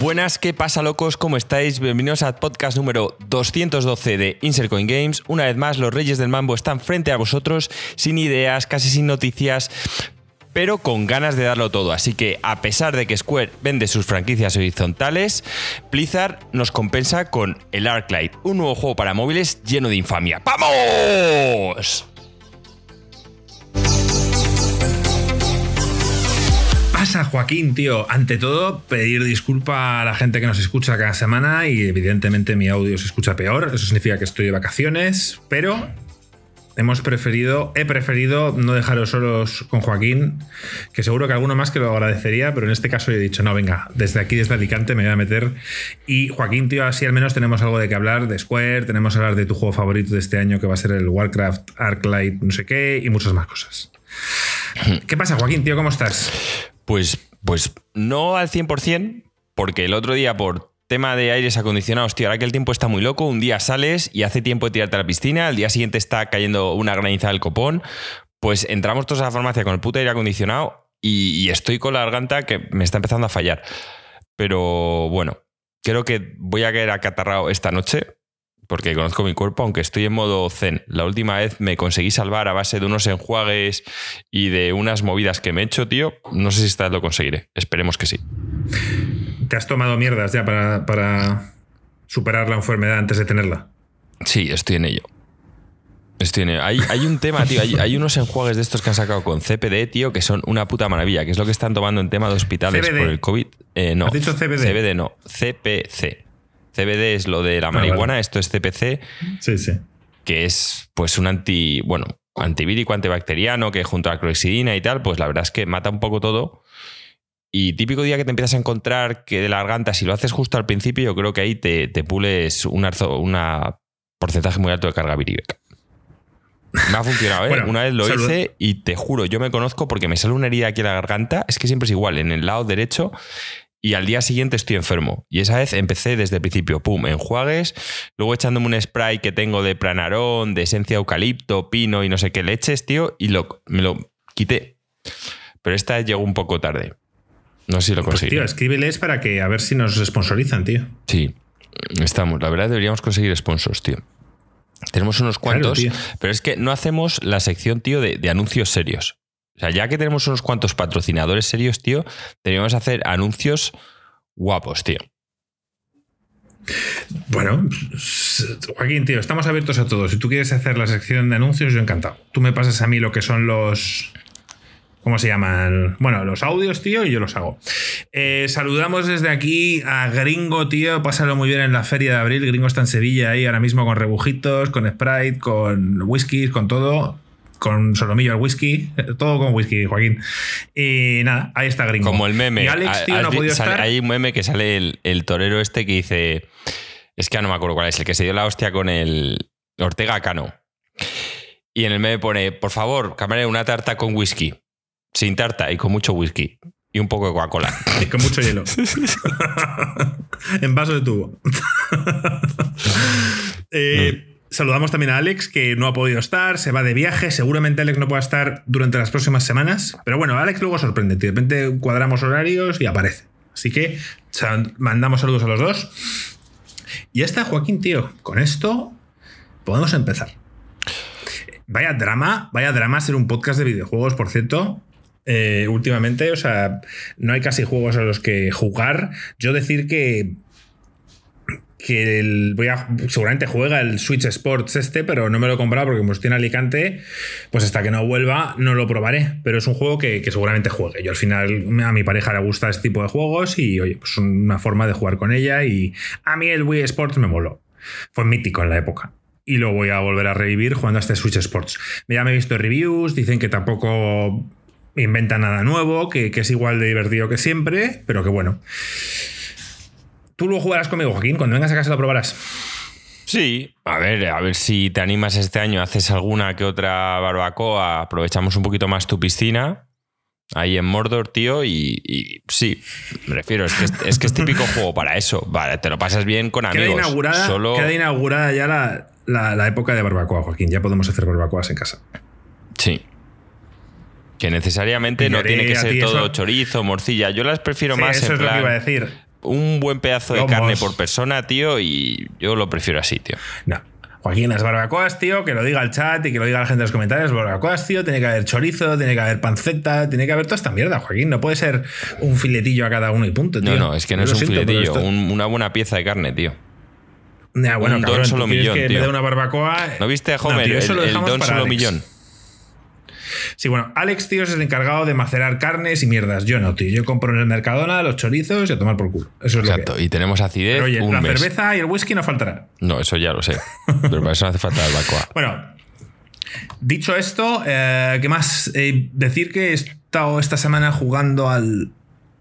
Buenas, ¿qué pasa locos? ¿Cómo estáis? Bienvenidos al podcast número 212 de Insert Coin Games. Una vez más, los reyes del mambo están frente a vosotros, sin ideas, casi sin noticias, pero con ganas de darlo todo. Así que, a pesar de que Square vende sus franquicias horizontales, Blizzard nos compensa con el Arclight, un nuevo juego para móviles lleno de infamia. ¡Vamos! Pasa, Joaquín, tío? Ante todo, pedir disculpa a la gente que nos escucha cada semana y evidentemente mi audio se escucha peor. Eso significa que estoy de vacaciones, pero hemos preferido, he preferido no dejaros solos con Joaquín, que seguro que alguno más que lo agradecería, pero en este caso he dicho, no, venga, desde aquí, desde Alicante me voy a meter. Y Joaquín, tío, así al menos tenemos algo de qué hablar de Square, tenemos que hablar de tu juego favorito de este año que va a ser el Warcraft Arclight, no sé qué, y muchas más cosas. ¿Qué pasa, Joaquín, tío? ¿Cómo estás? Pues, pues no al 100%, porque el otro día por tema de aires acondicionados, tío, ahora que el tiempo está muy loco, un día sales y hace tiempo de tirarte a la piscina, al día siguiente está cayendo una graniza del copón, pues entramos todos a la farmacia con el puto aire acondicionado y, y estoy con la garganta que me está empezando a fallar. Pero bueno, creo que voy a caer acatarrado esta noche porque conozco mi cuerpo, aunque estoy en modo zen. La última vez me conseguí salvar a base de unos enjuagues y de unas movidas que me he hecho, tío. No sé si esta vez lo conseguiré. Esperemos que sí. ¿Te has tomado mierdas ya para, superar la enfermedad antes de tenerla? Sí, estoy en ello. Estoy en ello. Hay, un tema, tío. Hay, unos enjuagues de estos que han sacado con CPD, tío, que son una puta maravilla, que es lo que están tomando en tema de hospitales por el COVID. Eh, no. ¿Has dicho CBD? CBD no. CPC. CBD es lo de la ah, marihuana, esto es CPC. Sí, sí. Que es pues un anti, bueno, antivírico, antibacteriano, que junto a la clorexidina y tal, pues la verdad es que mata un poco todo. Y típico día que te empiezas a encontrar que de la garganta, si lo haces justo al principio, yo creo que ahí te, pules un porcentaje muy alto de carga virívica. Me ha funcionado, ¿eh? Una vez lo hice y te juro, yo me conozco porque me sale una herida aquí en la garganta. Es que siempre es igual, en el lado derecho y al día siguiente estoy enfermo. Y esa vez empecé desde el principio, pum, enjuagues, luego echándome un spray que tengo de planarón, de esencia de eucalipto, pino y no sé qué leches, tío, y lo, me lo quité. Pero esta llegó un poco tarde. No sé si lo pues, conseguí. tío, escríbeles para que a ver si nos sponsorizan, tío. Sí, estamos. La verdad deberíamos conseguir sponsors, tío. Tenemos unos cuantos, pero es que no hacemos la sección, tío, de anuncios serios. O sea, ya que tenemos unos cuantos patrocinadores serios, tío, deberíamos hacer anuncios guapos, tío. Bueno, Joaquín, tío, estamos abiertos a todos. Si tú quieres hacer la sección de anuncios, yo encantado. Tú me pasas a mí lo que son los. ¿Cómo se llaman? Bueno, los audios, tío, y yo los hago. Eh, saludamos desde aquí a Gringo, tío. Pásalo muy bien en la feria de abril. Gringo está en Sevilla ahí ahora mismo con rebujitos, con Sprite, con whisky, con todo con solomillo al whisky, todo con whisky, Joaquín. Y nada, ahí está Gringo. Como el meme. Alex, tío, no ha podido estar. Hay un meme que sale el, torero este que dice. Es que no me acuerdo cuál es, el que se dio la hostia con el Ortega Cano. Y en el meme pone, por favor, camarero, una tarta con whisky. Sin tarta y con mucho whisky. Y un poco de Coca-Cola. y con mucho hielo. en vaso de tubo. eh, Saludamos también a Alex, que no ha podido estar, se va de viaje. Seguramente Alex no pueda estar durante las próximas semanas. Pero bueno, Alex luego sorprende. De repente cuadramos horarios y aparece. Así que mandamos saludos a los dos. Y ya está, Joaquín, tío. Con esto podemos empezar. Vaya drama, vaya drama ser un podcast de videojuegos, por cierto. Eh, últimamente, o sea, no hay casi juegos a los que jugar. Yo decir que que el, voy seguramente juega el Switch Sports este, pero no me lo he comprado porque como estoy en Alicante, pues hasta que no vuelva no lo probaré. Pero es un juego que, seguramente juegue. Yo al final a mi pareja le gusta este tipo de juegos y oye, pues una forma de jugar con ella y a mí el Wii Sports me moló. Fue mítico en la época. Y lo voy a volver a revivir jugando a este Switch Sports. Ya me he visto reviews, dicen que tampoco inventa nada nuevo, que, que es igual de divertido que siempre, pero que bueno. Tú lo jugarás conmigo, Joaquín. Cuando vengas a casa lo probarás. Sí, a ver, a ver si te animas este año, haces alguna que otra barbacoa, aprovechamos un poquito más tu piscina ahí en Mordor, tío, y, sí, me refiero, es que es, que es típico juego para eso, vale, te lo pasas bien con amigos. Queda inaugurada, solo... queda inaugurada ya la, la, época de barbacoa, Joaquín, ya podemos hacer barbacoas en casa. Sí. Que necesariamente no tiene que ser todo chorizo, morcilla. Yo las prefiero más eso es lo que iba a decir un buen pedazo de Lomos. carne por persona, tío, y yo lo prefiero así, tío. No. Joaquín, las barbacoas, tío, que lo diga el chat y que lo diga la gente en los comentarios. Barbacoas, tío, tiene que haber chorizo, tiene que haber panceta, tiene que haber toda esta mierda, Joaquín. No puede ser un filetillo a cada uno y punto, tío. No, no, es que no es un siento, filetillo, esto- un- una buena pieza de carne, tío. Ya, bueno, un don cabrón, solo ¿tú quieres millón, que tío. me una barbacoa. ¿No viste a No, Homer, tío, eso el, lo el don solo Alex. millón? Sí, bueno, Alex, tío, es el encargado de macerar carnes y mierdas. Yo no, tío. Yo compro en el Mercadona los chorizos y a tomar por culo. Eso es lo Exacto, que. y tenemos acidez Pero oye, un la mes. cerveza y el whisky no faltará. No, eso ya lo sé. Pero para eso no hace falta el barbacoa. Bueno, dicho esto, eh, ¿qué más? Eh, decir que he estado esta semana jugando al.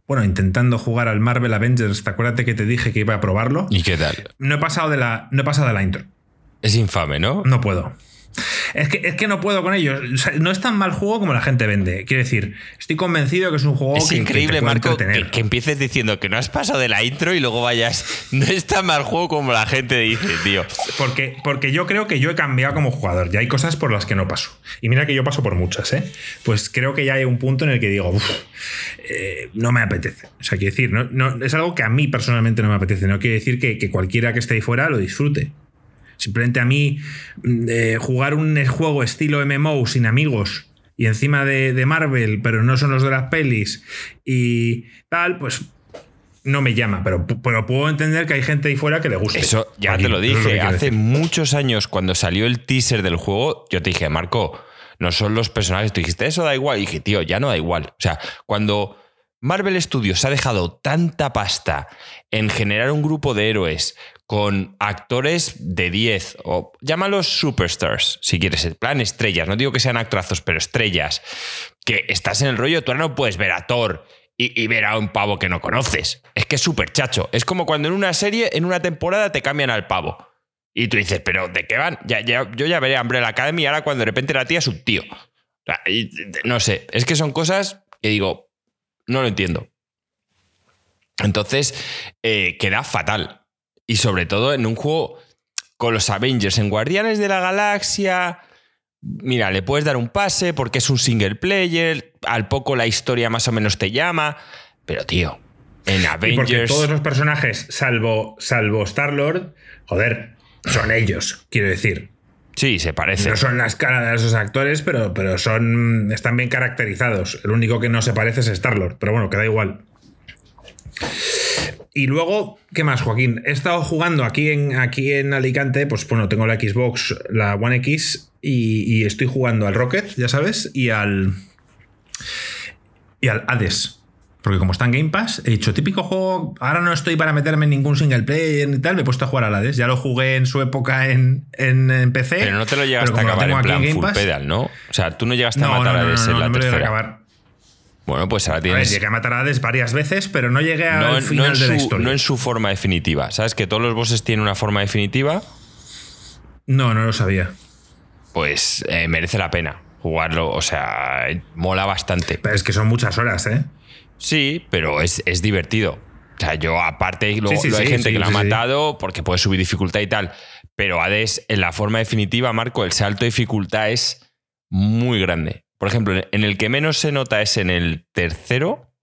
Bueno, intentando jugar al Marvel Avengers. ¿Te acuerdas que te dije que iba a probarlo? ¿Y qué tal? No he pasado de la, no he pasado de la intro. Es infame, ¿no? No puedo. Es que, es que no puedo con ellos. O sea, no es tan mal juego como la gente vende. Quiero decir, estoy convencido que es un juego Es que- que increíble, te puede Marco, que, que empieces diciendo que no has pasado de la intro y luego vayas. No es tan mal juego como la gente dice, tío. Porque, porque yo creo que yo he cambiado como jugador. Ya hay cosas por las que no paso. Y mira que yo paso por muchas, ¿eh? Pues creo que ya hay un punto en el que digo, "Uf, eh, no me apetece. O sea, quiero decir, no, no- es algo que a mí personalmente no me apetece. No quiere decir que, que cualquiera que esté ahí fuera lo disfrute. Simplemente a mí mm, eh, jugar un juego estilo MMO sin amigos y encima de, de Marvel, pero no son los de las pelis y tal, pues no me llama. Pero, pero puedo entender que hay gente ahí fuera que le gusta. Eso ya te lo dije. Hace muchos años, cuando salió el teaser del juego, yo te dije, Marco, no son los personajes. Tú dijiste, eso da igual. Y dije, tío, ya no da igual. O sea, cuando Marvel Studios ha dejado tanta pasta en generar un grupo de héroes con actores de 10, o llámalos superstars, si quieres, en plan estrellas, no digo que sean actorazos, pero estrellas, que estás en el rollo, tú ahora no puedes ver a Thor y, y ver a un pavo que no conoces. Es que es súper chacho. Es como cuando en una serie, en una temporada, te cambian al pavo. Y tú dices, ¿pero de qué van? Ya, yo ya veré Umbrella Academy ahora cuando de repente la tía es un tío. Y- no sé, es que son cosas que digo, no lo entiendo. Entonces, eh, queda fatal. Y sobre todo en un juego con los Avengers, en Guardianes de la Galaxia. Mira, le puedes dar un pase porque es un single player. Al poco la historia más o menos te llama. Pero, tío, en Y porque Avengers. todos los personajes, salvo, salvo Star-Lord, joder, son ellos, quiero decir. Sí, se parece. No son las caras de esos actores, pero, pero son, están bien caracterizados. El único que no se parece es Star-Lord, pero bueno, queda igual. Y luego, ¿qué más, Joaquín? He estado jugando aquí en, aquí en Alicante, pues bueno, tengo la Xbox, la One X, y, y estoy jugando al Rocket, ya sabes, y al. y al Hades. Porque como está en Game Pass, he dicho, típico juego, ahora no estoy para meterme en ningún single player ni tal, me he puesto a jugar al Hades. Ya lo jugué en su época en, en, en PC. Pero no te lo llegaste a acabar en plan Game full Pass- pedal, ¿no? O sea, tú no llegaste a matar no, a no, Hades no, en la a tercera. acabar. Bueno, pues ahora A ver, tienes. llegué a matar a Hades varias veces, pero no llegué al no, final en de la su, historia. no en su forma definitiva. ¿Sabes que todos los bosses tienen una forma definitiva? No, no lo sabía. Pues eh, merece la pena jugarlo. O sea, mola bastante. Pero es que son muchas horas, ¿eh? Sí, pero es, es divertido. O sea, yo aparte, luego, Sí, sí, luego hay gente que lo ha matado porque puede subir dificultad y tal. Pero Hades, en la forma definitiva, Marco, el salto de dificultad es muy grande. Por ejemplo, en el que menos se nota es en el tercero.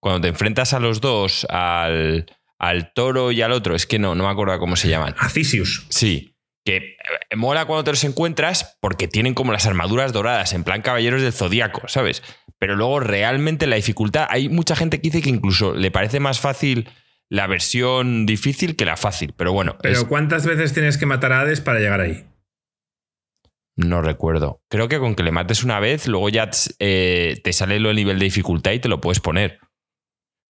Cuando te enfrentas a los dos, al, al toro y al otro, es que no, no me acuerdo cómo se llaman. Acisius. Sí, que eh, mola cuando te los encuentras porque tienen como las armaduras doradas, en plan caballeros del zodiaco, ¿sabes? Pero luego realmente la dificultad, hay mucha gente que dice que incluso le parece más fácil la versión difícil que la fácil, pero bueno, Pero es- ¿cuántas veces tienes que matar a Hades para llegar ahí? No recuerdo. Creo que con que le mates una vez, luego ya eh, te sale lo del nivel de dificultad y te lo puedes poner.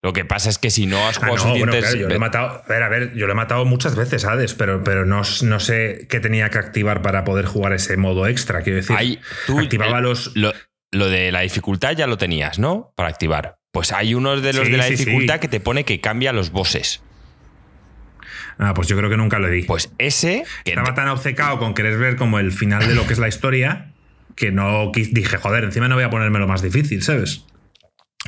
Lo que pasa es que si no has Ah, jugado no, bueno, suficientes... claro, yo lo he matado. A ver, a ver, yo lo he matado muchas veces Hades, pero, pero no, no sé qué tenía que activar para poder jugar ese modo extra. Quiero decir, Hay- tú- activaba el- los. Lo, lo de la dificultad ya lo tenías, ¿no? Para activar. Pues hay unos de los Sí, de la sí, sí. dificultad que te pone que cambia los bosses. Ah, pues yo creo que nunca lo di. Pues ese, que Estaba tan obcecado con querer ver como el final de lo que es la historia que no dije, joder, encima no voy a ponerme lo más difícil, ¿sabes?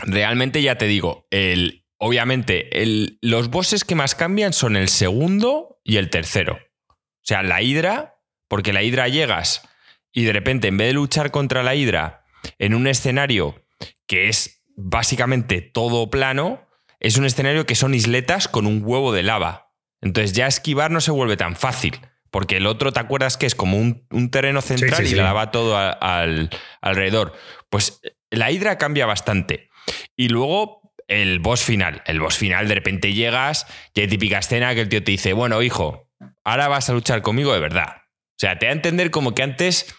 realmente ya te digo, el, obviamente el- los bosses que más cambian son el segundo y el tercero. O sea, la hidra, porque la hidra llegas y de repente en vez de luchar contra la hidra en un escenario que es básicamente todo plano, es un escenario que son isletas con un huevo de lava. Entonces ya esquivar no se vuelve tan fácil. Porque el otro, ¿te acuerdas que es como un, terreno central y la lava todo al, alrededor? Pues la hidra cambia bastante. Y luego el boss final. El boss final, de repente llegas y hay típica escena que el tío te dice, bueno, hijo, ahora vas a luchar conmigo de verdad. O sea, te da a entender como que antes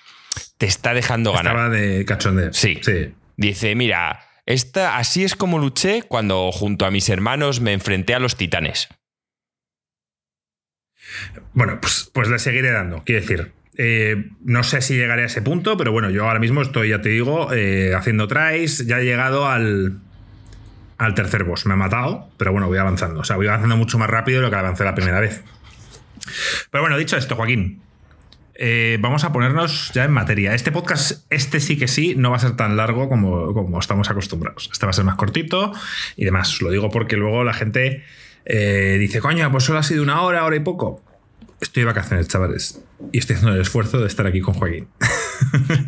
te está dejando ganar. Estaba de cachondeo. Sí. sí. Dice, mira, esta, así es como luché cuando junto a mis hermanos me enfrenté a los titanes. Bueno, pues, pues le seguiré dando. Quiero decir, eh, no sé si llegaré a ese punto, pero bueno, yo ahora mismo estoy, ya te digo, eh, haciendo tries. Ya he llegado al, al tercer boss. Me ha matado, pero bueno, voy avanzando. O sea, voy avanzando mucho más rápido de lo que avancé la primera vez. Pero bueno, dicho esto, Joaquín, eh, vamos a ponernos ya en materia. Este podcast, este sí que sí, no va a ser tan largo como, como estamos acostumbrados. Este va a ser más cortito y demás. Lo digo porque luego la gente dice, coño, pues solo ha sido una hora, hora y poco estoy de vacaciones, chavales. Y estoy haciendo el esfuerzo de estar aquí con Joaquín.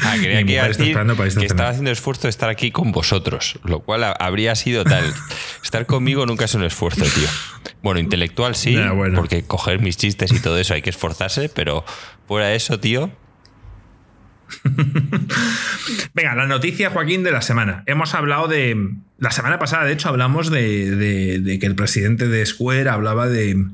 Ah, quería que, que estaba haciendo el esfuerzo de estar aquí con vosotros, lo cual habría sido tal. estar conmigo nunca es un esfuerzo, tío. Bueno, intelectual sí, porque coger mis chistes y todo eso hay que esforzarse, pero fuera de eso, tío. Venga, la noticia, Joaquín, de la semana. Hemos hablado de. La semana pasada, de hecho, hablamos de que el presidente de Square hablaba de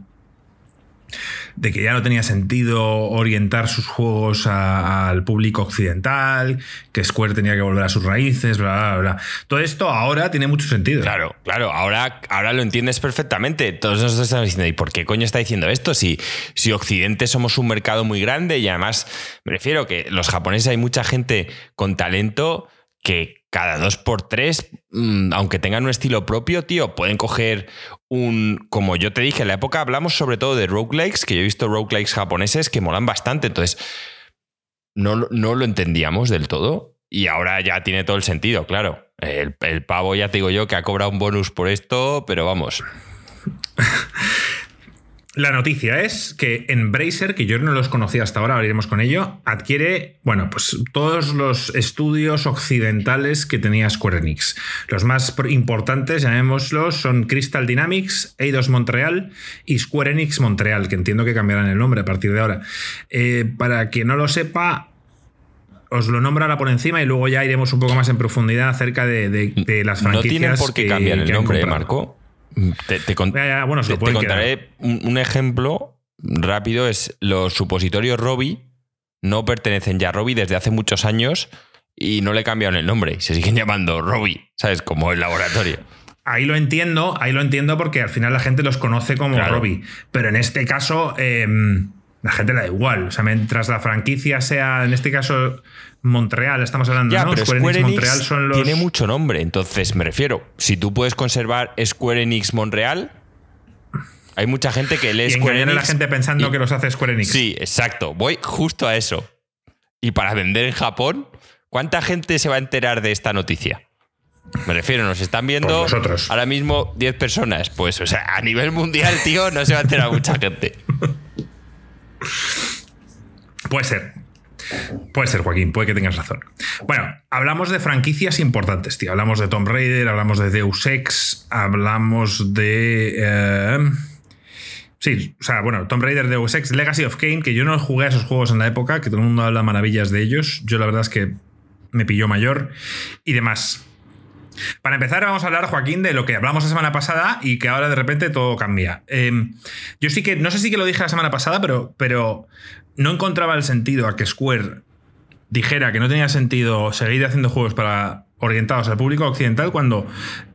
de que ya no tenía sentido orientar sus juegos al público occidental, que Square tenía que volver a sus raíces, bla, bla, bla. Todo esto ahora tiene mucho sentido. Claro, claro, ahora, ahora lo entiendes perfectamente. Todos nosotros estamos diciendo, ¿y por qué coño está diciendo esto? Si, si Occidente somos un mercado muy grande y además me refiero que los japoneses hay mucha gente con talento que cada dos por tres, mm, aunque tengan un estilo propio, tío, pueden coger un. Como yo te dije, en la época hablamos sobre todo de roguelikes, que yo he visto roguelikes japoneses que molan bastante. Entonces, no, no lo entendíamos del todo. Y ahora ya tiene todo el sentido, claro. El, el pavo, ya te digo yo, que ha cobrado un bonus por esto, pero vamos. La noticia es que Embracer, que yo no los conocía hasta ahora, ahora iremos con ello, adquiere, bueno, pues todos los estudios occidentales que tenía Square Enix. Los más importantes, llamémoslos, son Crystal Dynamics, Eidos Montreal y Square Enix Montreal, que entiendo que cambiarán el nombre a partir de ahora. Eh, para quien no lo sepa, os lo nombro ahora por encima y luego ya iremos un poco más en profundidad acerca de, las franquicias. No tienen por qué cambiar el nombre, Marco. Te, contaré un, ejemplo rápido. Es los supositorios Robbie no pertenecen ya a Robbie desde hace muchos años y no le cambiaron el nombre. Se siguen llamando Robbie, ¿sabes? Como el laboratorio. Ahí lo entiendo, ahí lo entiendo porque al final la gente los conoce como Robbie. Pero en este caso, em, la gente le da igual. O sea, mientras la franquicia sea, en este caso, Montreal, estamos hablando, ¿no? Pero Square, Enix, Montreal son los... Tiene mucho nombre, entonces me refiero, si tú puedes conservar Square Enix Montreal, hay mucha gente que lee Square Enix. la gente pensando que los hace Square Enix. Sí, exacto. Voy justo a eso. Y para vender en Japón, ¿cuánta gente se va a enterar de esta noticia? Me refiero, nos están viendo ahora mismo 10 personas. Pues, o sea, a nivel mundial, tío, no se va a enterar mucha gente. Puede ser. Puede ser, Joaquín, puede que tengas razón. Bueno, hablamos de franquicias importantes, tío. Hablamos de Tomb Raider, hablamos de Deus Ex, hablamos de. Eh, sí, o sea, bueno, Tomb Raider, Deus Ex, Legacy of Kane, que yo no jugué a esos juegos en la época, que todo el mundo habla maravillas de ellos. Yo la verdad es que me pilló mayor y demás. Para empezar, vamos a hablar, Joaquín, de lo que hablamos la semana pasada y que ahora de repente todo cambia. Em, yo sí que, no sé si que lo dije la semana pasada, pero, pero no encontraba el sentido a que Square dijera que no tenía sentido seguir haciendo juegos para orientados al público occidental cuando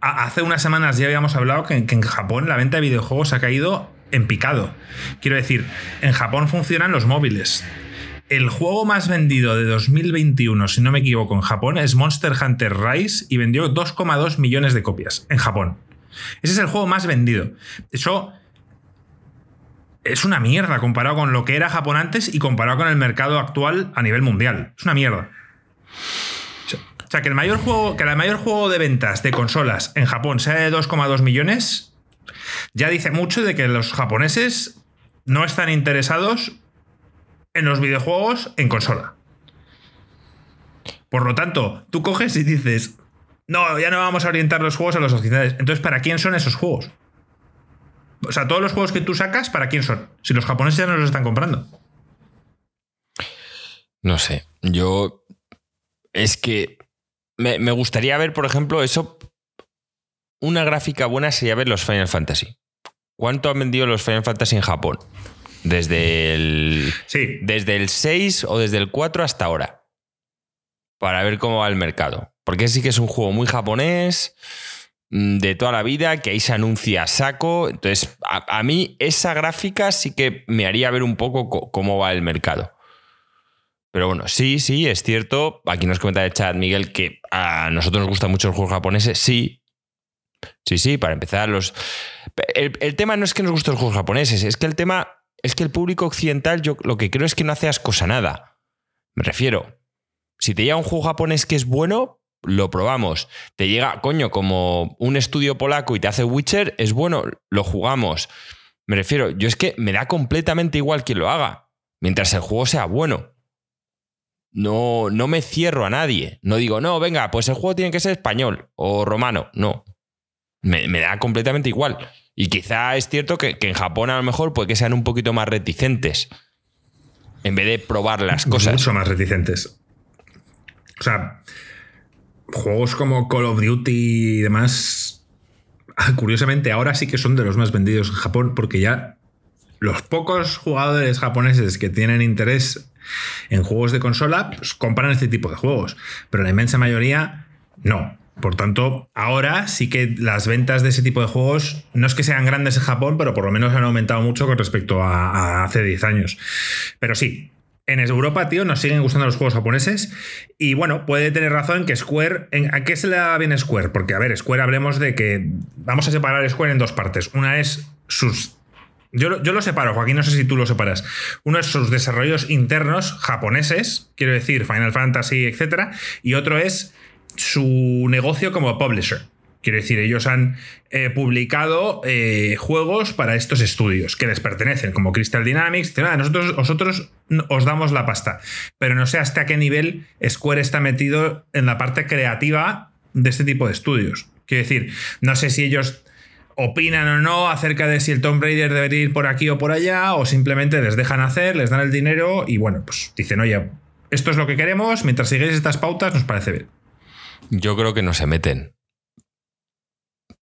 hace unas semanas ya habíamos hablado que, en Japón la venta de videojuegos ha caído en picado. Quiero decir, en Japón funcionan los móviles. El juego más vendido de 2021, si no me equivoco, en Japón es Monster Hunter Rise y vendió 2,2 millones de copias en Japón. Ese es el juego más vendido. Eso es una mierda comparado con lo que era Japón antes y comparado con el mercado actual a nivel mundial. Es una mierda. O sea, que el mayor juego, que el mayor juego de ventas de consolas en Japón sea de 2,2 millones, ya dice mucho de que los japoneses no están interesados en los videojuegos en consola. Por lo tanto, tú coges y dices, no, ya no vamos a orientar los juegos a los occidentales. Entonces, ¿para quién son esos juegos? O sea, todos los juegos que tú sacas, ¿para quién son? Si los japoneses ya no los están comprando. No sé, yo es que me, me gustaría ver, por ejemplo, eso. Una gráfica buena sería ver los Final Fantasy. ¿Cuánto han vendido los Final Fantasy en Japón? Desde el, Sí. desde el 6 o desde el 4 hasta ahora. Para ver cómo va el mercado. Porque sí que es un juego muy japonés, mm, de toda la vida, que ahí se anuncia a saco. Entonces, a, a mí esa gráfica sí que me haría ver un poco co- cómo va el mercado. Pero bueno, sí, sí, es cierto. Aquí nos comenta el chat Miguel que a nosotros nos gustan mucho los juegos japoneses. Sí. Sí, sí, para empezar, los. El, el tema no es que nos gusten los juegos japoneses, es que el tema. Es que el público occidental, yo lo que creo es que no hace ascos a nada. Me refiero. Si te llega un juego japonés que es bueno, lo probamos. Te llega, coño, como un estudio polaco y te hace Witcher, es bueno, lo jugamos. Me refiero, yo es que me da completamente igual quien lo haga, mientras el juego sea bueno. No, no me cierro a nadie. No digo, no, venga, pues el juego tiene que ser español o romano. No. Me, me da completamente igual. Y quizá es cierto que, que en Japón a lo mejor puede que sean un poquito más reticentes. En vez de probar las cosas. Mucho más reticentes. O sea, juegos como Call of Duty y demás, curiosamente ahora sí que son de los más vendidos en Japón porque ya los pocos jugadores japoneses que tienen interés en juegos de consola pues, compran este tipo de juegos, pero la inmensa mayoría no. Por tanto, ahora sí que las ventas de ese tipo de juegos no es que sean grandes en Japón, pero por lo menos han aumentado mucho con respecto a, hace 10 años. Pero sí, en Europa, tío, nos siguen gustando los juegos japoneses. Y bueno, puede tener razón que Square. En, ¿A qué se le da bien Square? Porque, a ver, Square hablemos de que. Vamos a separar Square en dos partes. Una es sus. Yo, yo lo separo, Joaquín, no sé si tú lo separas. Uno es sus desarrollos internos japoneses, quiero decir, Final Fantasy, etc. Y otro es su negocio como publisher. Quiero decir, ellos han eh, publicado eh, juegos para estos estudios que les pertenecen, como Crystal Dynamics. "Ah, nosotros, vosotros os damos la pasta. Pero no sé hasta qué nivel Square está metido en la parte creativa de este tipo de estudios. Quiero decir, no sé si ellos opinan o no acerca de si el Tomb Raider debería ir por aquí o por allá, o simplemente les dejan hacer, les dan el dinero y bueno, pues dicen, oye, esto es lo que queremos, mientras sigáis estas pautas nos parece bien. Yo creo que no se meten.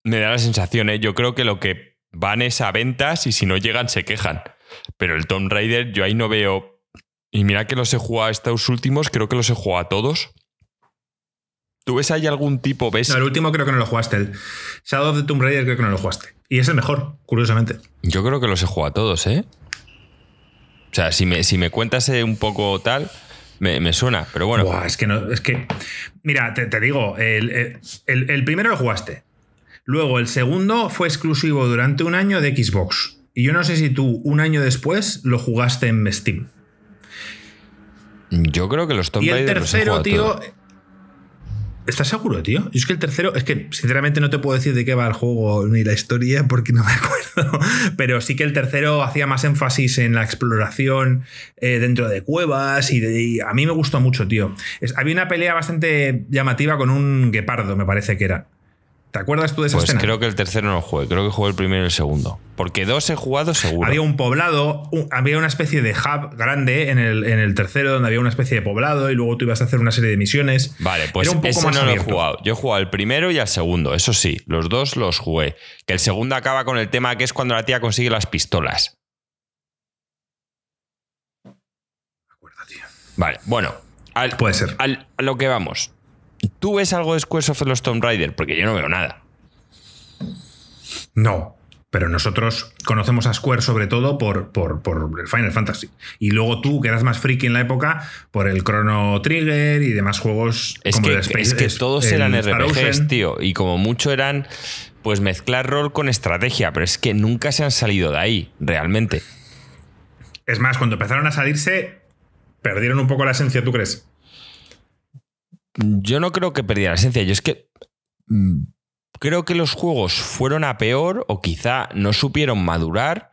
Me da la sensación, ¿eh? Yo creo que lo que van es a ventas y si no llegan se quejan. Pero el Tomb Raider, yo ahí no veo. Y mira que los he jugado a estos últimos, creo que los he jugado a todos. ¿Tú ves ahí algún tipo? ¿Ves? No, el último creo que no lo jugaste. El Shadow of the Tomb Raider creo que no lo jugaste. Y es el mejor, curiosamente. Yo creo que los he jugado a todos, ¿eh? O sea, si me, si me cuentas eh, un poco tal, me, me suena. Pero bueno, Buah, es que no, es que. Mira, te, te digo, el, el- el- el primero lo jugaste. Luego, el segundo fue exclusivo durante un año de Xbox. Y yo no sé si tú, un año después, lo jugaste en Steam. yo creo que los Tomb y el Raider los he tercero, tío. ¿Estás seguro, tío? Yo es que el tercero, es que sinceramente no te puedo decir de qué va el juego ni la historia porque no me acuerdo. Pero sí que el tercero hacía más énfasis en la exploración eh, dentro de cuevas y, a mí me gustó mucho, tío. Había una pelea bastante llamativa con un guepardo, me parece que era. ¿Te acuerdas tú de esa Pues escena? creo que el tercero no jugué, creo que jugué el primero y el segundo. Porque dos he jugado seguro. Había un poblado, un- había una especie de hub grande en el, en el tercero donde había una especie de poblado y luego tú ibas a hacer una serie de misiones. Vale, pues Era un poco ese más no lo he jugado. Yo he jugado al primero y al segundo, eso sí, los dos los jugué. Que el segundo acaba con el tema que es cuando la tía consigue las pistolas. Vale, bueno, al- Puede ser. al- a lo que vamos. ¿Tú ves algo de Squaresoft en los Tomb Raider? Porque yo no veo nada. No, pero nosotros conocemos a Square sobre todo por, por, por el Final Fantasy. Y luego tú, que eras más friki en la época, por el Chrono Trigger y demás juegos Es como que, el Space- es que todos el eran Star RPGs, Ocean. tío. Y como mucho eran, pues mezclar rol con estrategia. Pero es que nunca se han salido de ahí, realmente. Es más, cuando empezaron a salirse, perdieron un poco la esencia, ¿tú crees? Yo no creo que perdiera la esencia. Yo es que mm, creo que los juegos fueron a peor o quizá no supieron madurar.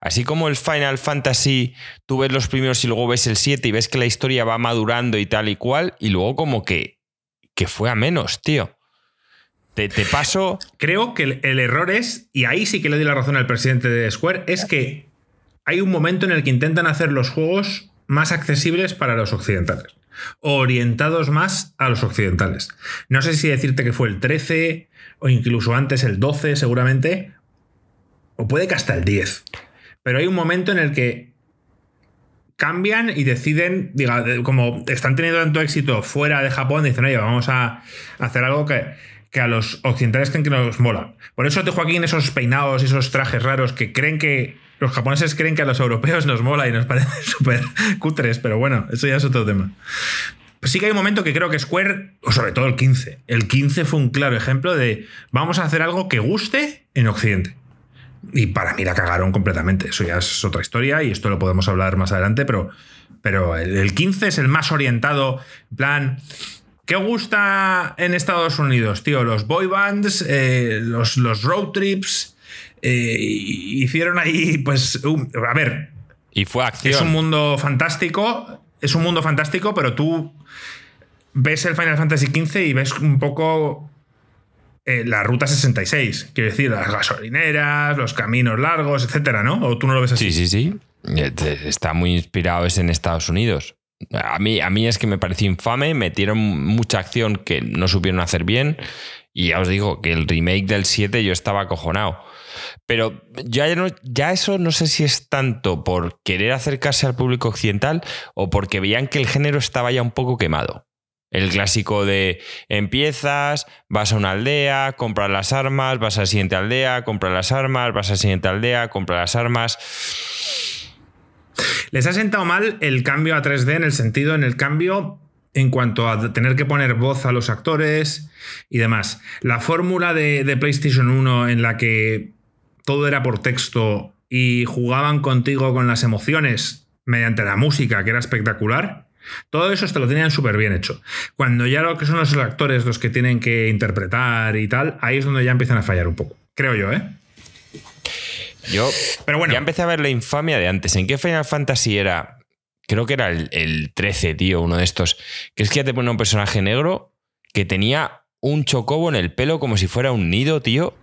Así como el Final Fantasy, tú ves los primeros y luego ves el 7 y ves que la historia va madurando y tal y cual, y luego como que, que fue a menos, tío. te, paso. Creo que el, error es, y ahí sí que le doy la razón al presidente de Square, es que hay un momento en el que intentan hacer los juegos más accesibles para los occidentales. Orientados más a los occidentales. No sé si decirte que fue el 13 o incluso antes el 12 seguramente, o puede que hasta el 10. Pero hay un momento en el que cambian y deciden, diga, como están teniendo tanto éxito fuera de Japón, dicen, oye, vamos a hacer algo que, a los occidentales creen que nos mola. Por eso te Joaquín esos peinados esos trajes raros que creen que los japoneses creen que a los europeos nos mola y nos parecen súper cutres, pero bueno, eso ya es otro tema. sí que hay un momento que creo que Square, o sobre todo el 15, el 15 fue un claro ejemplo de vamos a hacer algo que guste en Occidente. Y para mí la cagaron completamente. Eso ya es otra historia y esto lo podemos hablar más adelante, pero, pero el, 15 es el más orientado, en plan, ¿Qué gusta en Estados Unidos, tío? Los boy bands, eh, los, los, road trips. Eh, hicieron ahí, pues, a ver. Y fue acción. Es un mundo fantástico. Es un mundo fantástico, pero tú ves el Final Fantasy XV y ves un poco eh, la ruta 66. Quiero decir, las gasolineras, los caminos largos, etcétera, ¿no? ¿O tú no lo ves así? Sí, sí, sí. Está muy inspirado es en Estados Unidos. A mí, a mí es que me pareció infame, metieron mucha acción que no supieron hacer bien. Y ya os digo que el remake del 7 yo estaba acojonado. Pero ya, ya eso no sé si es tanto por querer acercarse al público occidental o porque veían que el género estaba ya un poco quemado. El clásico de empiezas, vas a una aldea, compras las armas, vas a la siguiente aldea, compras las armas, vas a la siguiente aldea, compras las armas. Les ha sentado mal el cambio a 3D en el sentido, en el cambio en cuanto a tener que poner voz a los actores y demás. La fórmula de, de PlayStation 1 en la que todo era por texto y jugaban contigo con las emociones mediante la música, que era espectacular. Todo eso te lo tenían súper bien hecho. Cuando ya lo que son los actores los que tienen que interpretar y tal, ahí es donde ya empiezan a fallar un poco. Creo yo, ¿eh? Yo Pero bueno. ya empecé a ver la infamia de antes. ¿En qué Final Fantasy era? Creo que era el, el 13, tío, uno de estos. Que es que ya te pone un personaje negro que tenía un chocobo en el pelo como si fuera un nido, tío.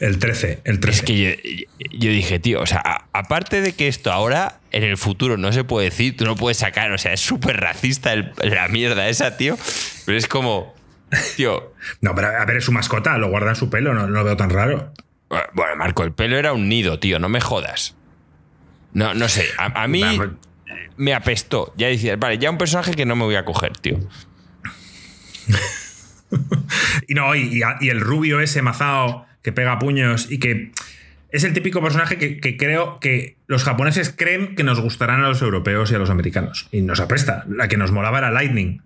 El 13, el 13. Es que yo, dije, tío, o sea, aparte de que esto ahora, en el futuro, no se puede decir, tú no puedes sacar, o sea, es súper racista la mierda esa, tío. Pero es como, tío. no, pero a ver, es su mascota, lo guarda en su pelo, no, lo veo tan raro. Bueno, Marco, el pelo era un nido, tío, no me jodas. No, no sé, a, mí me apestó. Ya decías, vale, ya un personaje que no me voy a coger, tío. y no, y, el rubio ese mazao que pega puños y que es el típico personaje que, creo que los japoneses creen que nos gustarán a los europeos y a los americanos. Y nos apresta. La que nos molaba era Lightning.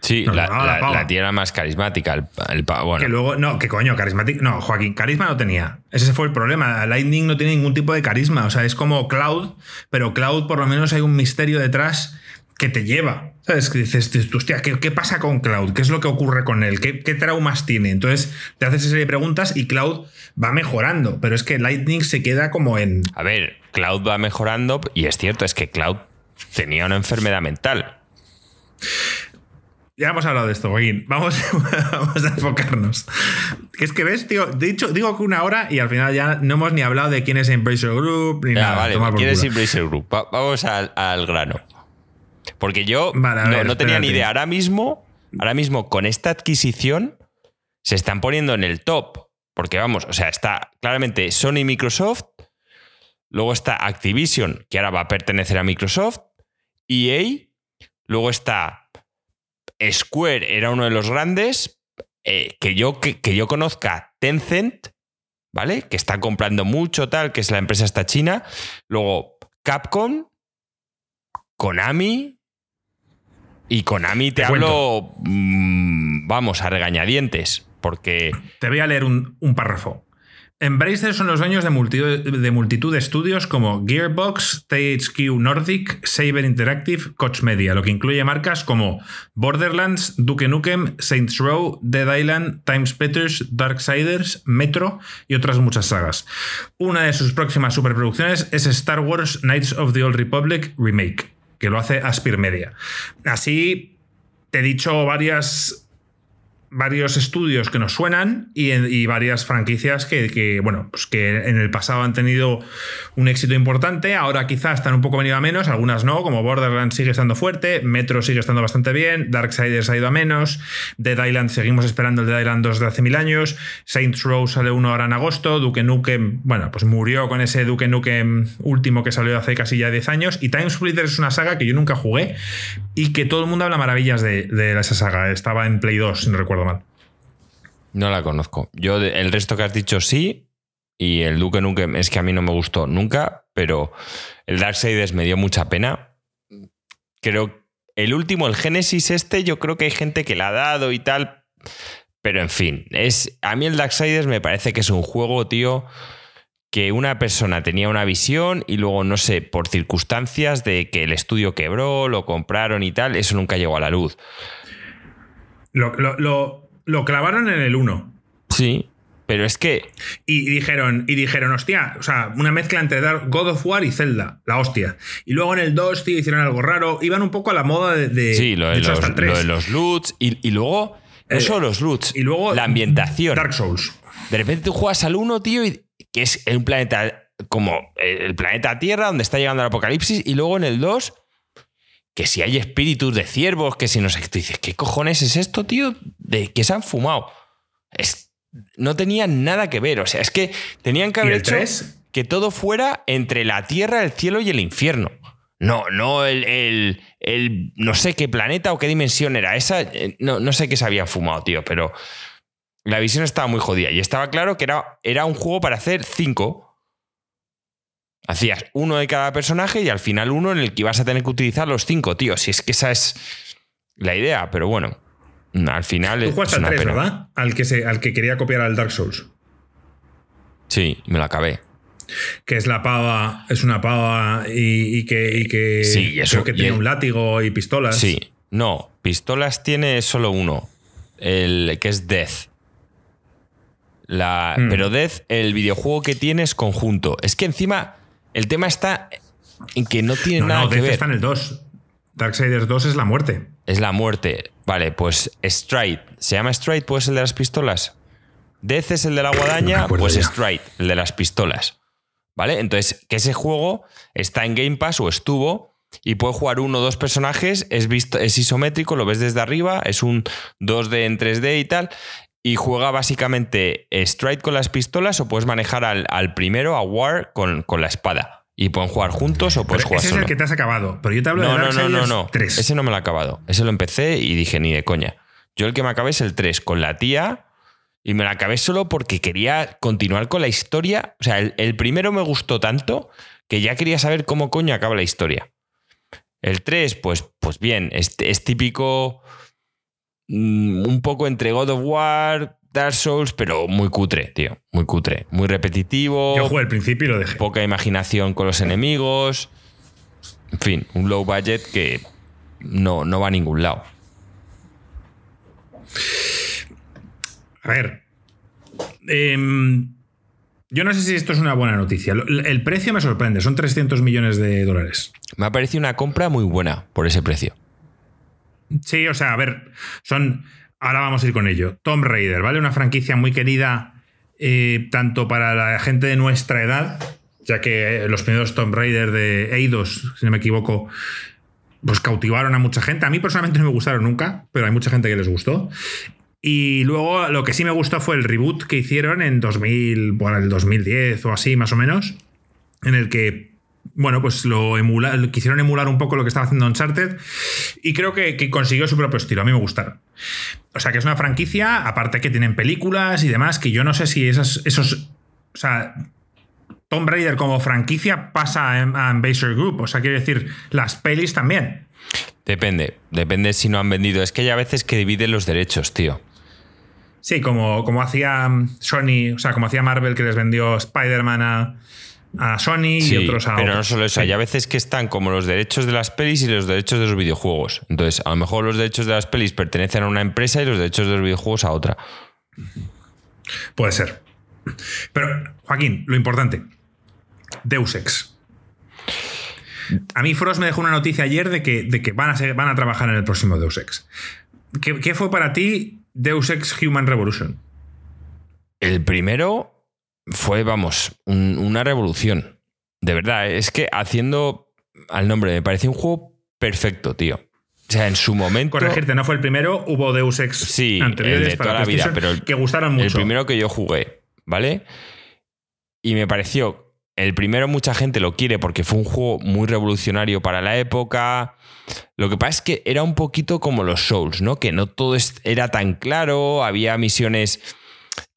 Sí, la, tía más carismática. El, bueno. Que luego, no, que coño, carismática. No, Joaquín, carisma no tenía. Ese fue el problema. Lightning no tiene ningún tipo de carisma. O sea, es como Cloud, pero Cloud por lo menos hay un misterio detrás que te lleva. ¿Sabes? Que dices, hostia, ¿qué, pasa con Cloud? ¿Qué es lo que ocurre con él? ¿Qué, traumas tiene? Entonces te haces esa serie de preguntas y Cloud va mejorando, pero es que Lightning se queda como en... A ver, Cloud va mejorando y es cierto, es que Cloud tenía una enfermedad mental. Ya hemos hablado de esto, Joaquín. Vamos, vamos a enfocarnos. Es que ves, tío, dicho, digo que una hora y al final ya no hemos ni hablado de quién es Embracer Group ni nada. Vale, ¿quién es Embracer Group? vamos al grano. Porque yo no, tenía ni idea. Ahora mismo, ahora mismo, con esta adquisición, se están poniendo en el top. Porque vamos, o sea, está claramente Sony y Microsoft. Luego está Activision, que ahora va a pertenecer a Microsoft. EA. Luego está Square, era uno de los grandes. Eh, que, yo, que, que yo conozca Tencent, ¿vale? Que está comprando mucho, tal, que es la empresa esta china. Luego Capcom, Konami. Y Konami te, hablo, mm, vamos, a regañadientes, porque... Te voy a leer un, párrafo. Embracer son los dueños de multitud, de estudios como Gearbox, THQ Nordic, Saber Interactive, Coach Media, lo que incluye marcas como Borderlands, Duke Nukem, Saints Row, Dead Island, Time Splitters, Darksiders, Metro y otras muchas sagas. Una de sus próximas superproducciones es Star Wars Knights of the Old Republic Remake que lo hace Aspir Media. Así te he dicho varias varios estudios que nos suenan y, varias franquicias que, bueno, pues que en el pasado han tenido un éxito importante, ahora quizás están un poco venido a menos, algunas no, como Borderlands sigue estando fuerte, Metro sigue estando bastante bien, Darksiders ha ido a menos, Dead Island seguimos esperando el Dead Island 2 de hace mil años, Saints Row sale uno ahora en agosto, Duke Nukem, bueno, pues murió con ese Duke Nukem último que salió hace casi ya 10 años, y Time Splitter es una saga que yo nunca jugué y que todo el mundo habla maravillas de, esa saga, estaba en Play 2, si no recuerdo No la conozco. Yo, el resto que has dicho sí, y el Duke Nukem es que a mí no me gustó nunca, pero el Darksiders me dio mucha pena. Creo el último, el Genesis este, yo creo que hay gente que la ha dado y tal. Pero en fin, es, a mí el Darksiders me parece que es un juego, tío, que una persona tenía una visión y luego, no sé, por circunstancias de que el estudio quebró, lo compraron y tal, eso nunca llegó a la luz. Lo, lo, lo, clavaron en el 1. Sí, pero es que. Y dijeron, y dijeron, hostia, o sea, una mezcla entre God of War y Zelda, la hostia. Y luego en el 2, tío, hicieron algo raro. Iban un poco a la moda de. sí, lo de, los, lo de los loots. Y, y luego. No eh, solo los loots. Y luego. La ambientación. Dark Souls. De repente tú juegas al 1, tío, y, que es un planeta como el planeta Tierra, donde está llegando el apocalipsis. Y luego en el 2 que si hay espíritus de ciervos, que si no sé qué, tú dices, ¿qué cojones es esto, tío? ¿De que se han fumado? Es, no tenían nada que ver, o sea, es que tenían que haber hecho que todo fuera entre la tierra, el cielo y el infierno. No, no el, el, no sé qué planeta o qué dimensión era esa, eh, no, no sé qué se habían fumado, tío, pero la visión estaba muy jodida y estaba claro que era, era un juego para hacer cinco Hacías uno de cada personaje y al final uno en el que ibas a tener que utilizar los cinco, tío. Si es que esa es la idea, pero bueno, al final. Tú jugaste al 3, ¿verdad? Al que, se, al que quería copiar al Dark Souls. Sí, me lo acabé. Que es la pava, es una pava y, que, que. Sí, eso. que tiene un látigo y pistolas. Sí, no, pistolas tiene solo uno, el que es Death. La, mm. Pero Death, el videojuego que tiene es conjunto. Es que encima el tema está en que no tiene nada que ver. está en el 2. Darksiders 2 es la muerte. Es la muerte. Vale, pues Stride. ¿Se llama Stride? Pues el de las pistolas. Death es el de la guadaña, pues Stride, el de las pistolas. ¿Vale? Entonces, que ese juego está en Game Pass o estuvo y puede jugar uno o dos personajes, es, visto, es isométrico, lo ves desde arriba, es un 2D en 3D y tal, y juega básicamente Stride con las pistolas o puedes manejar al, primero, a War, con, con, la espada. Y pueden jugar juntos o puedes jugar ese es el que te has acabado. Pero yo te hablo no, de no, no, no, no. 3. Ese no me lo he acabado. Ese lo empecé y dije, ni de coña. Yo el que me acabé es el 3, con la tía. Y me lo acabé solo porque quería continuar con la historia. O sea, el, primero me gustó tanto que ya quería saber cómo coño acaba la historia. El 3, pues, pues bien, es, es típico un poco entre God of War, Dark Souls, pero muy cutre, tío. Muy cutre. Muy repetitivo. Yo jugué al principio y lo dejé. Poca imaginación con los enemigos. En fin, un low budget que no, no va a ningún lado. A ver. Em, yo no sé si esto es una buena noticia. El precio me sorprende, son 300 millones de dólares. Me ha parecido una compra muy buena por ese precio. Sí, o sea, a ver, son Ahora vamos a ir con ello. Tomb Raider, ¿vale? Una franquicia muy querida eh, tanto para la gente de nuestra edad, ya que los primeros Tomb Raider de Eidos, si no me equivoco, pues cautivaron a mucha gente. A mí personalmente no me gustaron nunca, pero hay mucha gente que les gustó. Y luego lo que sí me gustó fue el reboot que hicieron en 2000, bueno, el 2010 o así más o menos, en el que bueno, pues lo, quisieron emular un poco lo que estaba haciendo Uncharted y creo que, consiguió su propio estilo. A mí me gustaron. O sea, que es una franquicia, aparte que tienen películas y demás, que yo no sé si esas, esos. O sea, Tomb Raider como franquicia pasa a Embracer Group. O sea, quiero decir, las pelis también. Depende, depende si no han vendido. Es que hay a veces que dividen los derechos, tío. Sí, como, como hacía Sony, o sea, como hacía Marvel que les vendió Spider-Man a a Sony y otros a Pero no solo eso, hay a veces que están como los derechos de las pelis y los derechos de los videojuegos. Entonces, a lo mejor los derechos de las pelis pertenecen a una empresa y los derechos de los videojuegos a otra. Puede ser. Pero, Joaquín, lo importante. Deus Ex. A mí Frost me dejó una noticia ayer de que, de que van, a van a trabajar en el próximo Deus Ex. ¿Qué, fue para ti Deus Ex Human Revolution. El primero fue, vamos, un- una revolución. De verdad, es que haciendo al nombre, me pareció un juego perfecto, tío. O sea, en su momento. Corregirte, no fue el primero, hubo Deus Ex Sí, anteriores el de toda la vida, pero el- que gustaron mucho. El primero que yo jugué, ¿vale? Y me pareció. El primero mucha gente lo quiere porque fue un juego muy revolucionario para la época. Lo que pasa es que era un poquito como los Souls, ¿no? Que no todo era tan claro, había misiones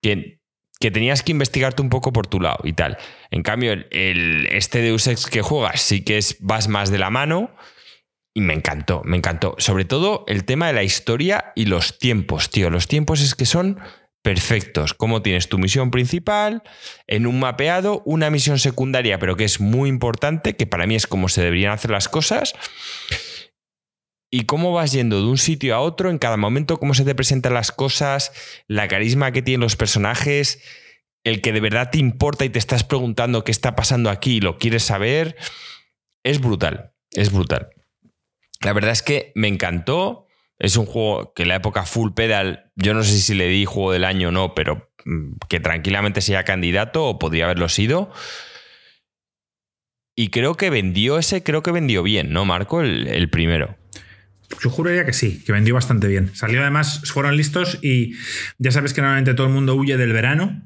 que, que tenías que investigarte un poco por tu lado y tal. En cambio, el, este Deus Ex que juegas sí que es vas más de la mano y me encantó, me encantó. Sobre todo el tema de la historia y los tiempos, tío. Los tiempos es que son perfectos. Como tienes tu misión principal, en un mapeado, una misión secundaria, pero que es muy importante, que para mí es como se deberían hacer las cosas. Y cómo vas yendo de un sitio a otro en cada momento, cómo se te presentan las cosas, la carisma que tienen los personajes, el que de verdad te importa y te estás preguntando qué está pasando aquí y lo quieres saber, es brutal, es brutal. La verdad es que me encantó. Es un juego que en la época full pedal, yo no sé si le di juego del año o no, pero mm, que tranquilamente sea candidato o podría haberlo sido. Y creo que vendió ese, creo que vendió bien, ¿no, Marco? El, el primero. Yo juraría que sí, que vendió bastante bien. Salió además, fueron listos y ya sabes que normalmente todo el mundo huye del verano.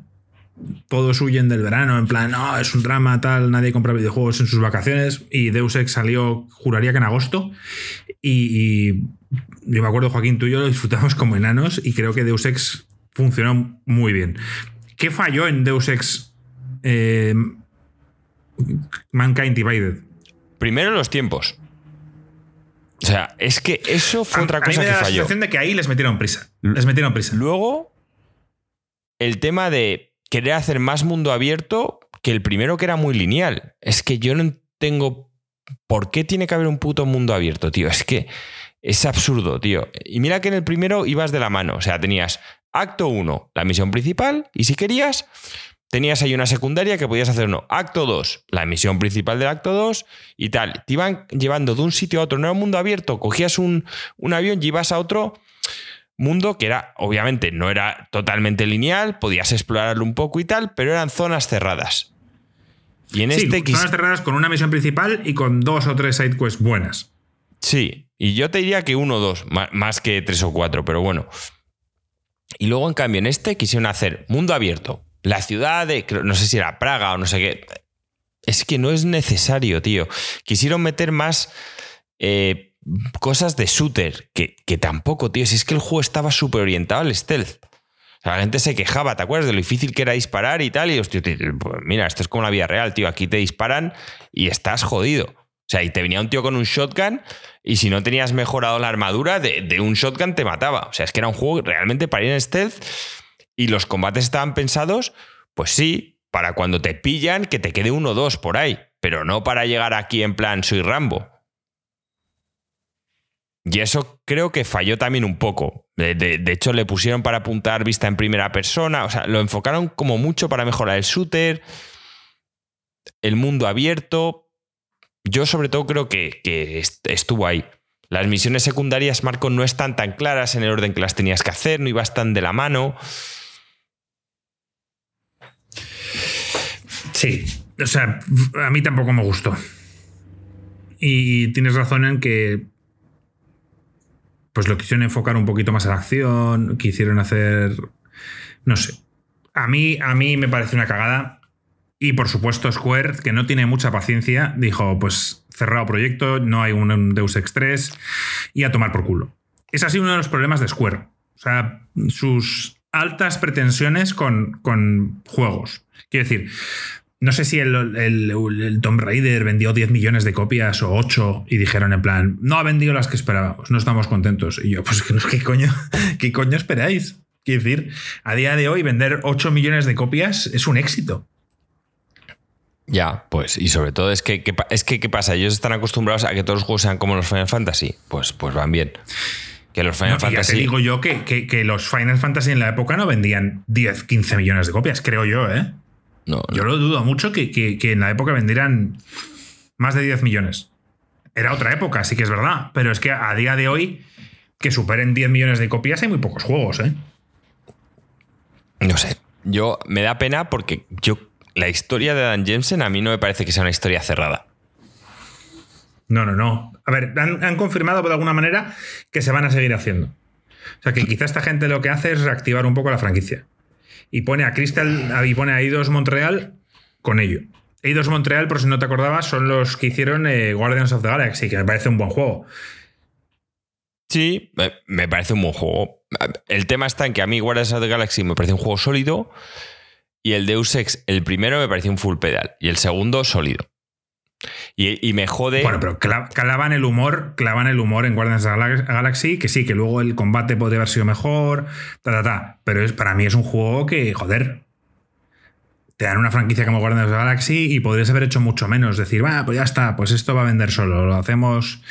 Todos huyen del verano, en plan, no, es un drama, tal, nadie compra videojuegos en sus vacaciones. Y Deus Ex salió, juraría que en agosto. Y, yo me acuerdo, Joaquín, tú y yo lo disfrutamos como enanos y creo que Deus Ex funcionó muy bien. ¿Qué falló en Deus Ex eh, Mankind Divided? Primero los tiempos. O sea, es que eso fue otra A- a mí cosa me que da la falló. sensación de que ahí les metieron prisa. Les metieron prisa. Luego, el tema de querer hacer más mundo abierto que el primero que era muy lineal. Es que yo no tengo por qué tiene que haber un puto mundo abierto, tío. Es que es absurdo, tío. Y mira que en el primero ibas de la mano. O sea, tenías acto 1, la misión principal, y si querías, tenías ahí una secundaria que podías hacer uno. Acto 2, la misión principal del acto 2 y tal. Te iban llevando de un sitio a otro. No era un mundo abierto. Cogías un, un avión y ibas a otro mundo que era, obviamente, no era totalmente lineal, podías explorarlo un poco y tal, pero eran zonas cerradas. Y en Sí, este quis- zonas cerradas con una misión principal y con dos o tres sidequests buenas. Sí, y yo te diría que uno o dos, más que tres o cuatro, pero bueno. Y luego, en cambio, en este quisieron hacer mundo abierto. La ciudad de, no sé si era Praga o no sé qué. Es que no es necesario, tío. Quisieron meter más eh, cosas de shooter, que, que tampoco, tío. Si es que el juego estaba súper orientado al stealth. O sea, la gente se quejaba, ¿te acuerdas de lo difícil que era disparar y tal? Y hostia, pues mira, esto es como la vida real, tío. Aquí te disparan y estás jodido. O sea, y te venía un tío con un shotgun y si no tenías mejorado la armadura, de, de un shotgun te mataba. O sea, es que era un juego realmente para ir en stealth y los combates estaban pensados, pues sí, para cuando te pillan, que te quede uno o dos por ahí, pero no para llegar aquí en plan soy Rambo. Y eso creo que falló también un poco. De, hecho, le pusieron para apuntar vista en primera persona. O sea, lo enfocaron como mucho para mejorar el shooter, el mundo abierto. Yo, sobre todo, creo que, que est- estuvo ahí. Las misiones secundarias, Marco, no están tan claras en el orden que las tenías que hacer, no ibas tan de la mano. Sí, o sea, a mí tampoco me gustó. Y tienes razón en que pues lo quisieron enfocar un poquito más a la acción, quisieron hacer no sé. A mí a mí me parece una cagada y por supuesto Square, que no tiene mucha paciencia, dijo, pues cerrado proyecto, no hay un Deus Ex 3 y a tomar por culo. Ha sido uno de los problemas de Square. O sea, sus altas pretensiones con, con juegos. Quiero decir, no sé si el, el, el Tomb Raider vendió 10 millones de copias o 8 y dijeron en plan, no ha vendido las que esperábamos, no estamos contentos. Y yo, pues ¿qué coño, qué coño esperáis? Quiero decir, a día de hoy vender 8 millones de copias es un éxito. Ya, pues, y sobre todo es que, es que, ¿qué pasa? Ellos están acostumbrados a que todos los juegos sean como los Final Fantasy. Pues, pues van bien. Que los Final No, y ya te Fantasy. digo yo que, que- que los Final Fantasy en la época no vendían 10, 15 millones de copias, creo yo, ¿eh? No, Yo lo dudo mucho que, que- que en la época vendieran más de 10 millones. Era otra época, sí que es verdad. Pero es que a día de hoy, que superen 10 millones de copias hay muy pocos juegos, ¿eh? No sé. Yo me da pena porque yo la historia de Dan Jensen a mí no me parece que sea una historia cerrada. No, no, no. A ver, han, han confirmado de alguna manera que se van a seguir haciendo. O sea que quizá esta gente lo que hace es reactivar un poco la franquicia. Y pone a Crystal y pone a Eidos Montreal con ello. Eidos Montreal, por si no te acordabas, son los que hicieron eh, Guardians of the Galaxy, que me parece un buen juego. Sí, me- parece un buen juego. El tema está en que a mí Guardians of the Galaxy me parece un juego sólido y el Deus Ex, el primero me pareció un full pedal y el segundo sólido. Y, me jode... Bueno, pero cla- clavan el humor, clavan el humor en Guardians of the Galax- Galaxy, que sí, que luego el combate podría haber sido mejor, ta, ta, ta. Pero es, para mí es un juego que, joder, te dan una franquicia como Guardians of the Galaxy y podrías haber hecho mucho menos. Decir, va, pues ya está, pues esto va a vender solo, lo hacemos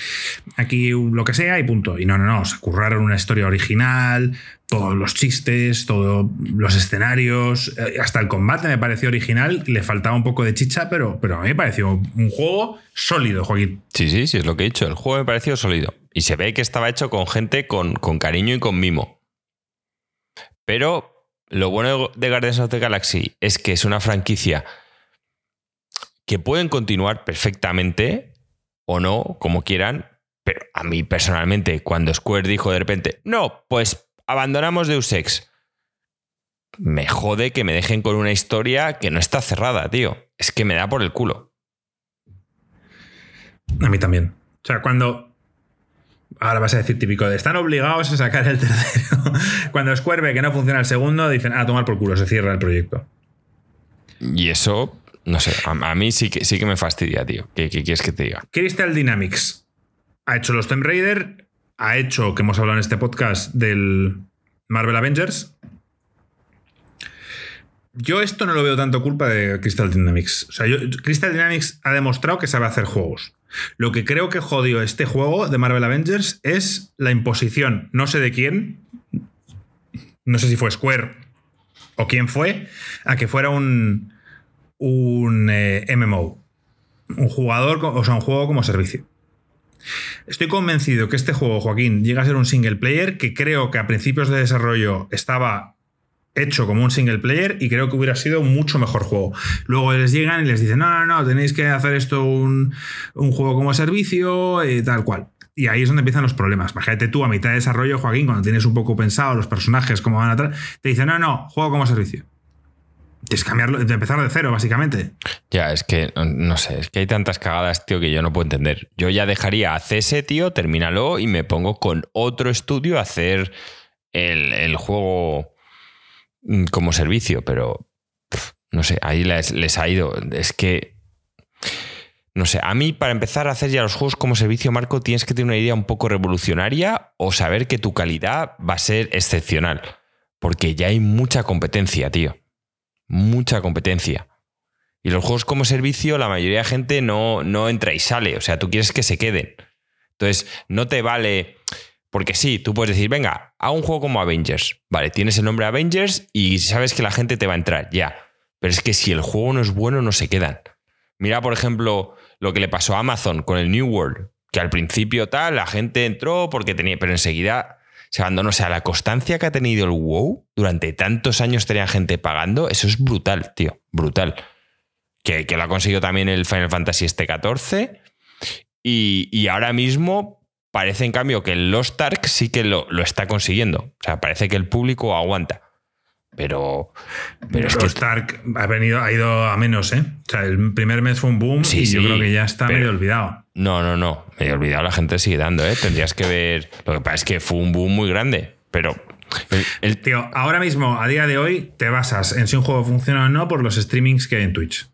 aquí lo que sea y punto. Y no, no, no, se curraron una historia original, todos los chistes, todos los escenarios, eh, hasta el combate me pareció original, le faltaba un poco de chicha, pero, pero a mí me pareció un juego sólido, Joaquín. Sí, sí, sí, es lo que he dicho. El juego me pareció sólido. Y se ve que estaba hecho con gente con, con cariño y con mimo. Pero lo bueno de Guardians of the Galaxy es que es una franquicia que pueden continuar perfectamente o no, como quieran. Pero a mí personalmente, cuando Square dijo de repente, no, pues abandonamos Deus Ex, me jode que me dejen con una historia que no está cerrada, tío. Es que me da por el culo. A mí también. O sea, cuando. Ahora vas a decir típico de están obligados a sacar el tercero. cuando Square ve que no funciona el segundo, dicen, a tomar por culo, se cierra el proyecto. Y eso, no sé, a, a mí sí que, sí que me fastidia, tío. ¿Qué, qué quieres que te diga? Crystal Dynamics ha hecho los Tomb Raider, ha hecho, que hemos hablado en este podcast, del Marvel Avengers. Yo esto no lo veo tanto culpa de Crystal Dynamics. O sea, yo- Crystal Dynamics ha demostrado que sabe hacer juegos. Lo que creo que jodió este juego de Marvel Avengers es la imposición, no sé de quién, no sé si fue Square o quién fue, a que fuera un, un eh, MMO. Un jugador, o sea, un juego como servicio. Estoy convencido que este juego, Joaquín, llega a ser un single player que creo que a principios de desarrollo estaba hecho como un single player y creo que hubiera sido mucho mejor juego. Luego les llegan y les dicen, no, no, no, tenéis que hacer esto un, un juego como servicio, eh, tal cual. Y ahí es donde empiezan los problemas. Imagínate tú a mitad de desarrollo, Joaquín, cuando tienes un poco pensado los personajes, cómo van a tratar, te dicen, no, no, juego como servicio. Tienes que cambiarlo, de empezar de cero, básicamente. Ya, es que, no- sé, es que hay tantas cagadas, tío, que yo no puedo entender. Yo ya dejaría a CS, tío, termínalo y me pongo con otro estudio a hacer el, juego como servicio, pero no sé, ahí les, les ha ido. Es que, no sé, a mí para empezar a hacer ya los juegos como servicio, Marco, tienes que tener una idea un poco revolucionaria o saber que tu calidad va a ser excepcional. Porque ya hay mucha competencia, tío. Mucha competencia. Y los juegos como servicio, la mayoría de gente no, no entra y sale. O sea, tú quieres que se queden. Entonces, no te vale. Porque sí, tú puedes decir, venga, a un juego como Avengers. Vale, tienes el nombre Avengers y sabes que la gente te va a entrar, ya. Pero es que si el juego no es bueno, no se quedan. Mira, por ejemplo, lo que le pasó a Amazon con el New World. Que al principio tal, la gente entró porque tenía. Pero enseguida se abandonó. O sea, la constancia que ha tenido el WoW durante tantos años tenía gente pagando, eso es brutal, tío. Brutal que, que lo ha conseguido también el Final Fantasy este 14. Y, y ahora mismo parece, en cambio, que Lost Ark sí que lo, lo está consiguiendo. O sea, parece que el público aguanta. Pero, pero es Pero que. Stark ha, venido, ha ido a menos, ¿eh? O sea, el primer mes fue un boom Sí, y yo sí, creo que ya está medio olvidado. No, no, no. Me he olvidado, la gente sigue dando, ¿eh? Tendrías que ver. Lo que pasa es que fue un boom muy grande. Pero. el- el- Tío, ahora mismo, a día de hoy, te basas en si un juego funciona o no por los streamings que hay en Twitch.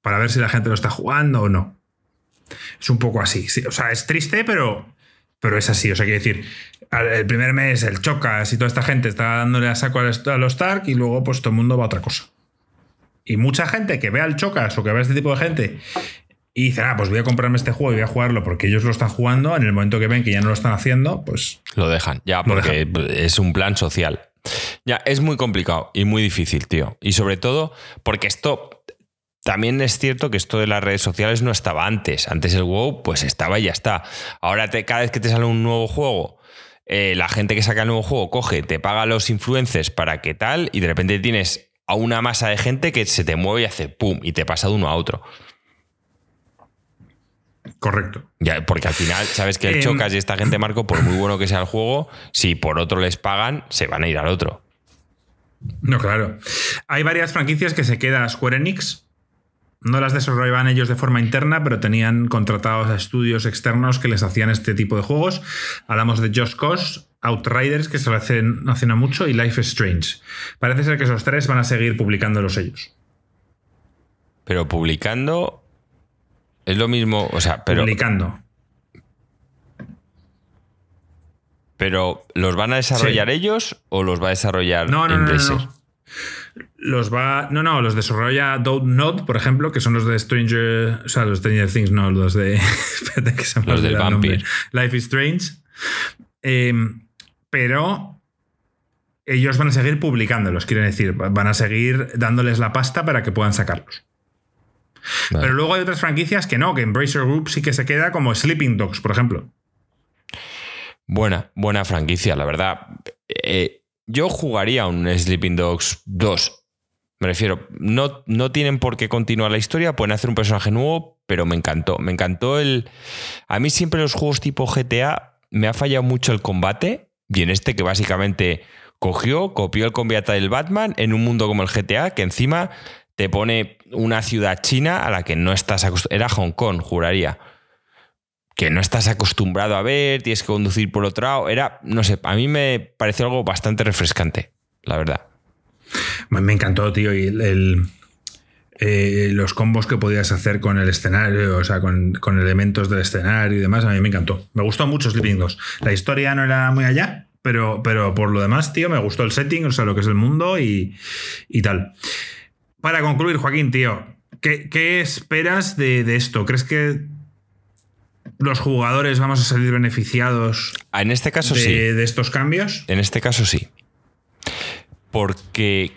Para ver si la gente lo está jugando o no. Es un poco así. sí, o sea, es triste, pero, pero es así. O sea, quiero decir, el primer mes el Chocas y toda esta gente está dándole a saco a los Stark y luego pues todo el mundo va a otra cosa. Y mucha gente que ve al Chocas o que ve a este tipo de gente y dice, ah, pues voy a comprarme este juego y voy a jugarlo porque ellos lo están jugando, en el momento que ven que ya no lo están haciendo, pues Lo dejan, ya, porque es un plan social. Ya, es muy complicado y muy difícil, tío. Y sobre todo porque esto. También es cierto que esto de las redes sociales no estaba antes. Antes el WoW, pues estaba y ya está. Ahora te- cada vez que te sale un nuevo juego, eh, la gente que saca el nuevo juego coge, te paga los influencers para que tal, y de repente tienes a una masa de gente que se te mueve y hace pum, y te pasa de uno a otro. Correcto. Ya, porque al final, sabes que el Em, chocas y esta gente, Marco, por muy bueno que sea el juego, si por otro les pagan, se van a ir al otro. No, claro. Hay varias franquicias que se queda Square Enix. No las desarrollaban ellos de forma interna, pero tenían contratados a estudios externos que les hacían este tipo de juegos. Hablamos de Just Cause, Outriders, que se lo hacen, hacen a mucho, y Life is Strange. Parece ser que esos tres van a seguir publicándolos ellos. Pero publicando es lo mismo, o sea, pero, Publicando. pero ¿los van a desarrollar ellos o los va a desarrollar No, no, no, no, Embracer? no. Los va. No, no, los desarrolla Dot Node, por ejemplo, que son los de Stranger. O sea, los Stranger Things, no, los de. espérate que se me Los del. Vampire. Life is Strange. Eh, pero ellos van a seguir publicándolos, quiero decir, van a seguir dándoles la pasta para que puedan sacarlos. Vale. Pero luego hay otras franquicias que no, que Embracer Group sí que se queda, como Sleeping Dogs, por ejemplo. Buena, buena franquicia, la verdad. Eh, yo jugaría un Sleeping Dogs 2. Me refiero, no, no tienen por qué continuar la historia, pueden hacer un personaje nuevo, pero me encantó. Me encantó el. A mí siempre los juegos tipo GTA me ha fallado mucho el combate. Y en este que básicamente cogió, copió el combate del Batman en un mundo como el GTA, que encima te pone una ciudad china a la que no estás acostumbrado. Era Hong Kong, juraría que no estás acostumbrado a ver, tienes que conducir por otro lado. Era, no sé, a mí me pareció algo bastante refrescante, la verdad. Me, encantó, tío, y el, el- eh, los combos que podías hacer con el escenario, o sea, con, con elementos del escenario y demás, a mí me encantó. Me gustó mucho Sleeping Dogs. La historia no era muy allá, pero, pero por lo demás, tío, me gustó el setting, o sea, lo que es el mundo y, y tal. Para concluir, Joaquín, tío, ¿qué, qué esperas de, de esto? ¿Crees que los jugadores vamos a salir beneficiados Ah, En este caso de, sí. de estos cambios? En este caso sí. Porque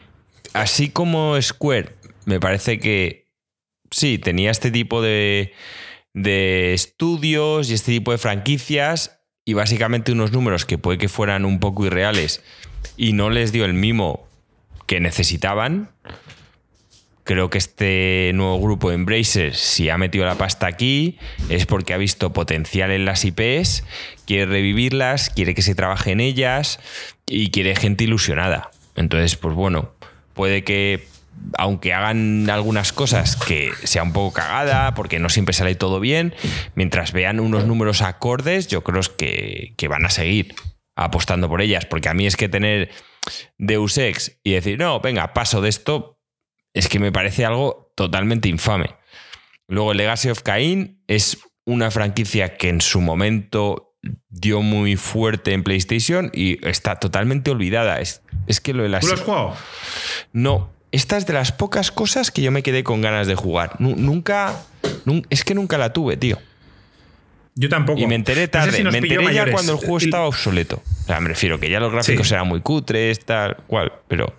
así como Square, me parece que sí, tenía este tipo de, estudios y este tipo de franquicias y básicamente unos números que puede que fueran un poco irreales y no les dio el mimo que necesitaban. Creo que este nuevo grupo Embracer, si ha metido la pasta aquí, es porque ha visto potencial en las IPs, quiere revivirlas, quiere que se trabaje en ellas y quiere gente ilusionada. Entonces, pues bueno, puede que, aunque hagan algunas cosas que sea un poco cagada, porque no siempre sale todo bien, mientras vean unos números acordes, yo creo que, que van a seguir apostando por ellas. Porque a mí es que tener Deus Ex y decir, no, venga, paso de esto, es que me parece algo totalmente infame. Luego, Legacy of Cain es una franquicia que en su momento dio muy fuerte en PlayStation y está totalmente olvidada. Es, es que lo de las. ¿Tú lo has jugado? No, esta es de las pocas cosas que yo me quedé con ganas de jugar. Nu- nunca. nun- es que nunca la tuve, tío. Yo tampoco. Y me enteré No sé tarde. si me enteré ya cuando el juego estaba obsoleto. O sea, me refiero que ya los gráficos Sí. eran muy cutres, tal cual, pero.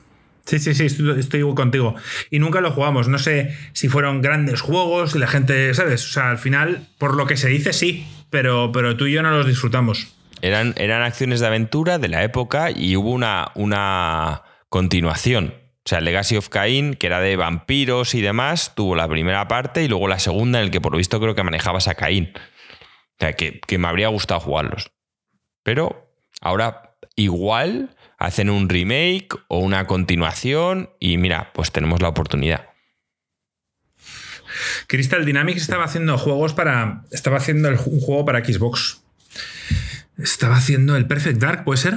Sí, sí, sí, estoy, estoy contigo. Y nunca lo jugamos. No sé si fueron grandes juegos y la gente, ¿sabes? O sea, al final, por lo que se dice, sí. Pero, pero tú y yo no los disfrutamos. Eran, eran acciones de aventura de la época y hubo una, una continuación. O sea, Legacy of Cain, que era de vampiros y demás, tuvo la primera parte y luego la segunda, en el que por lo visto creo que manejabas a Caín. O sea, que, que me habría gustado jugarlos. Pero ahora igual hacen un remake o una continuación y mira, pues tenemos la oportunidad. Crystal Dynamics estaba haciendo juegos para. Estaba haciendo un juego para Xbox. Estaba haciendo el Perfect Dark, ¿puede ser?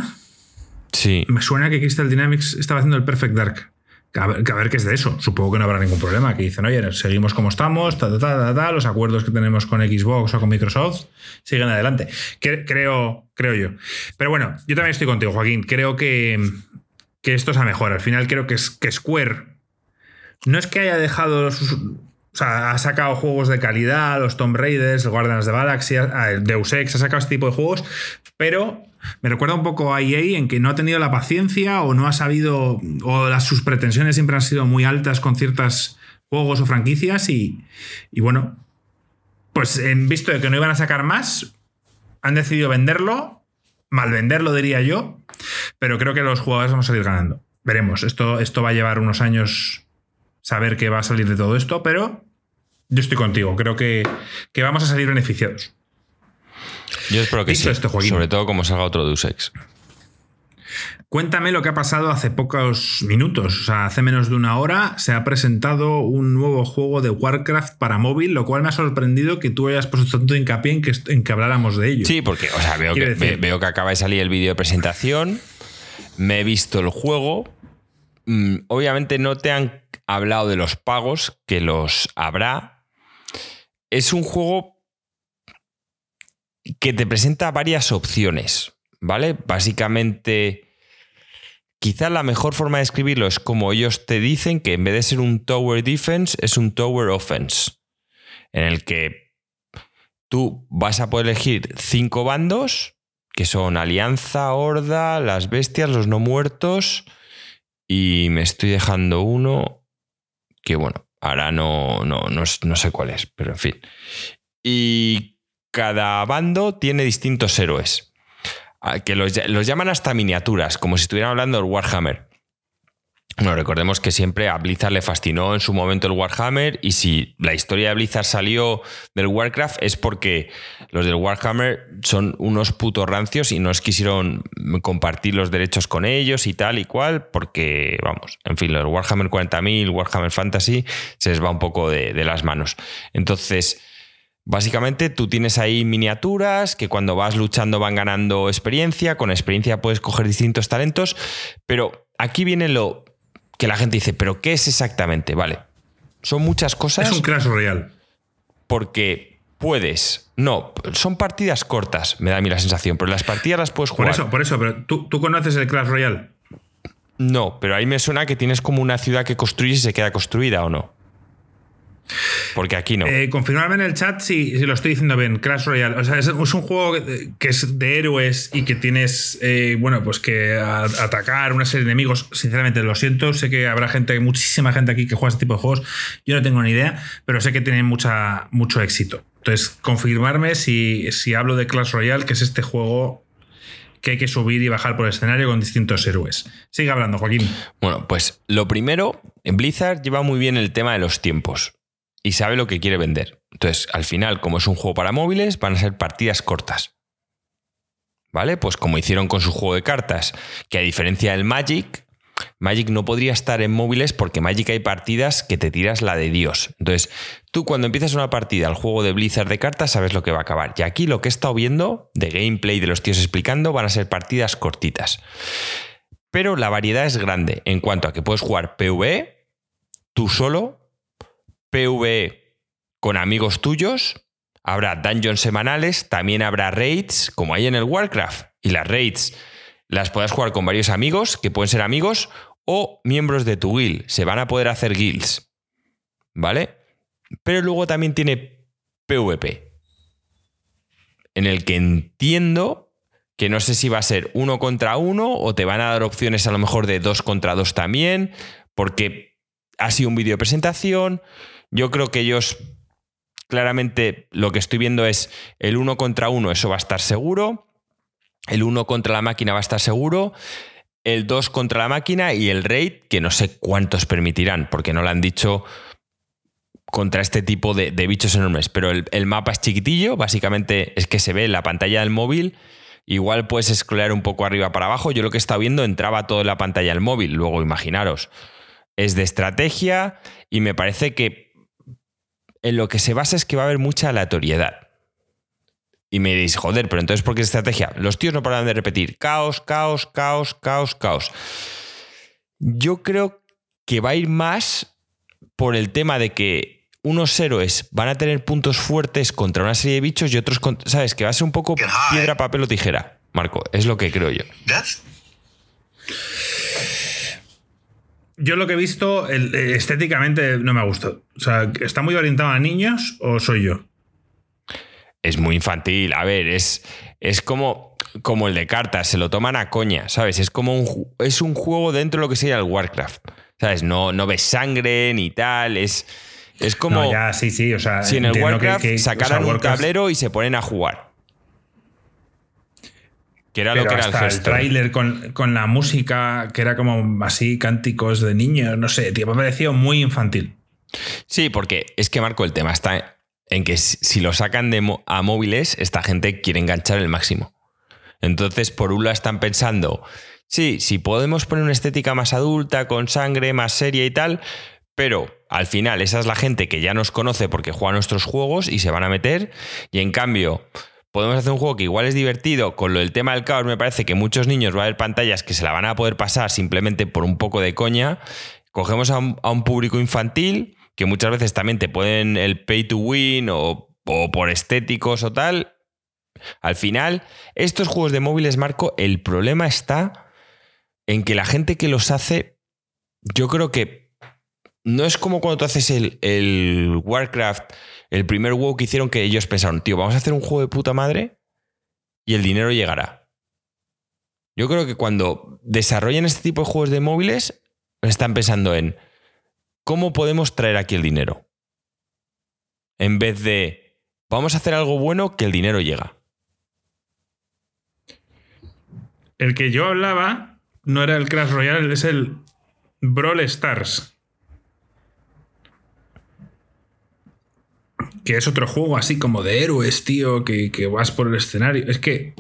Sí. Me suena que Crystal Dynamics estaba haciendo el Perfect Dark. A ver, a ver qué es de eso. Supongo que no habrá ningún problema. Que dicen, oye, seguimos como estamos, ta, ta, ta, ta, ta, los acuerdos que tenemos con Xbox o con Microsoft siguen adelante. Que- creo, creo yo. Pero bueno, yo también estoy contigo, Joaquín. Creo que, que esto es a mejor. Al final creo que, es, que Square no es que haya dejado sus- o sea, ha sacado juegos de calidad, los Tomb Raiders, el Guardians de Galaxy, el Deus Ex, ha sacado este tipo de juegos, pero me recuerda un poco a EA en que no ha tenido la paciencia o no ha sabido, o las, sus pretensiones siempre han sido muy altas con ciertos juegos o franquicias y, y bueno, pues en visto de que no iban a sacar más, han decidido venderlo mal venderlo, diría yo, pero creo que los jugadores vamos a salir ganando. Veremos, esto, esto va a llevar unos años saber qué va a salir de todo esto, pero yo estoy contigo, creo que, que vamos a salir beneficiados. Yo espero que sí, sobre todo como salga otro Deus Ex. Cuéntame lo que ha pasado hace pocos minutos, o sea, hace menos de una hora se ha presentado un nuevo juego de Warcraft para móvil, lo cual me ha sorprendido que tú hayas puesto tanto hincapié en que, en que habláramos de ello. Sí, porque o sea, veo, que, veo que acaba de salir el vídeo de presentación, me he visto el juego, obviamente no te han hablado de los pagos, que los habrá. Es un juego que te presenta varias opciones, ¿vale? Básicamente Quizá la mejor forma de escribirlo es como ellos te dicen que en vez de ser un tower defense es un tower offense, en el que tú vas a poder elegir cinco bandos, que son Alianza, Horda, las bestias, los no muertos, y me estoy dejando uno que bueno, ahora no, no, no, no sé cuál es, pero en fin. Y cada bando tiene distintos héroes que los, llaman hasta miniaturas, como si estuvieran hablando del Warhammer. Bueno, recordemos que siempre a Blizzard le fascinó en su momento el Warhammer y si la historia de Blizzard salió del Warcraft es porque los del Warhammer son unos putos rancios y no quisieron compartir los derechos con ellos y tal y cual porque, vamos, en fin, los Warhammer 40.000, Warhammer Fantasy se les va un poco de, de las manos. Entonces, Básicamente tú tienes ahí miniaturas que cuando vas luchando van ganando experiencia, con experiencia puedes coger distintos talentos, pero aquí viene lo que la gente dice, pero ¿qué es exactamente? Vale, son muchas cosas. Es un Clash Royale. Porque puedes, no, son partidas cortas, me da a mí la sensación, pero las partidas las puedes jugar. Por eso, por eso, pero ¿tú, tú conoces el Clash Royale? No, pero ahí me suena que tienes como una ciudad que construyes y se queda construida o no. Porque aquí no. Eh, confirmarme en el chat si, lo estoy diciendo bien. Clash Royale. O sea, es, un juego que es de héroes y que tienes, eh, bueno, pues que atacar una serie de enemigos. Sinceramente, lo siento. Sé que habrá gente, muchísima gente aquí que juega este tipo de juegos. Yo no tengo ni idea, pero sé que tienen mucha, mucho éxito. Entonces, confirmarme si, si hablo de Clash Royale, que es este juego que hay que subir y bajar por el escenario con distintos héroes. Sigue hablando, Joaquín. Bueno, pues lo primero, en Blizzard lleva muy bien el tema de los tiempos y sabe lo que quiere vender. Entonces, al final, como es un juego para móviles, van a ser partidas cortas. ¿Vale? Pues como hicieron con su juego de cartas, que a diferencia del Magic, Magic no podría estar en móviles porque Magic hay partidas que te tiras la de Dios. Entonces, tú cuando empiezas una partida al juego de Blizzard de cartas sabes lo que va a acabar. Y aquí lo que he estado viendo de gameplay de los tíos explicando van a ser partidas cortitas. Pero la variedad es grande en cuanto a que puedes jugar PvE tú solo PvE con amigos tuyos, habrá dungeons semanales, también habrá raids, como hay en el Warcraft. Y las raids las puedes jugar con varios amigos, que pueden ser amigos o miembros de tu guild. Se van a poder hacer guilds. ¿Vale? Pero luego también tiene PvP. En el que entiendo que no sé si va a ser uno contra uno o te van a dar opciones a lo mejor de dos contra dos también, porque ha sido un vídeo de presentación. Yo creo que ellos claramente lo que estoy viendo es el uno contra uno, eso va a estar seguro. El uno contra la máquina va a estar seguro. El 2 contra la máquina y el raid, que no sé cuántos permitirán, porque no lo han dicho contra este tipo de, bichos enormes. Pero el, el, mapa es chiquitillo, básicamente es que se ve en la pantalla del móvil. Igual puedes scrollar un poco arriba para abajo. Yo lo que he estado viendo entraba todo en la pantalla del móvil. Luego, imaginaros, es de estrategia y me parece que en lo que se basa es que va a haber mucha aleatoriedad. Y me diréis, joder, pero entonces, ¿por qué es estrategia? Los tíos no paran de repetir caos, caos, caos, caos, caos. Yo creo que va a ir más por el tema de que unos héroes van a tener puntos fuertes contra una serie de bichos y otros, ¿sabes? Que va a ser un poco piedra, papel o tijera, Marco. Es lo que creo yo. Yo lo que he visto eh, estéticamente no me ha gustado. O sea, ¿está muy orientado a niños o soy yo? Es muy infantil. A ver, es, es como, como el de cartas, se lo toman a coña, ¿sabes? Es como un, es un juego dentro de lo que sería el Warcraft. ¿Sabes? No, no ves sangre ni tal. Es, es como. No, ya, sí, sí. O sea, si en el Warcraft sacaran un tablero y se ponen a jugar. Que era lo que era el tráiler con, con la música, que era como así, cánticos de niños, no sé, tío, me ha parecido muy infantil. Sí, porque es que Marco, el tema está en que si lo sacan de a móviles, esta gente quiere enganchar el máximo. Entonces, por un lado están pensando, sí, si podemos poner una estética más adulta, con sangre, más seria y tal, pero al final esa es la gente que ya nos conoce porque juega nuestros juegos y se van a meter, y en cambio... Podemos hacer un juego que igual es divertido, con lo del tema del caos me parece que muchos niños va a haber pantallas que se la van a poder pasar simplemente por un poco de coña. Cogemos a un, público infantil, que muchas veces también te pueden el pay to win o, o por estéticos o tal. Al final, estos juegos de móviles, Marco, el problema está en que la gente que los hace, yo creo que no es como cuando tú haces el, el Warcraft, el primer WoW que hicieron que ellos pensaron, tío, vamos a hacer un juego de puta madre y el dinero llegará. Yo creo que cuando desarrollan este tipo de juegos de móviles, están pensando en cómo podemos traer aquí el dinero. En vez de vamos a hacer algo bueno que el dinero llega. El que yo hablaba no era el Crash Royale, es el Brawl Stars. Que es otro juego así como de héroes, tío, que, que vas por el escenario. Es que.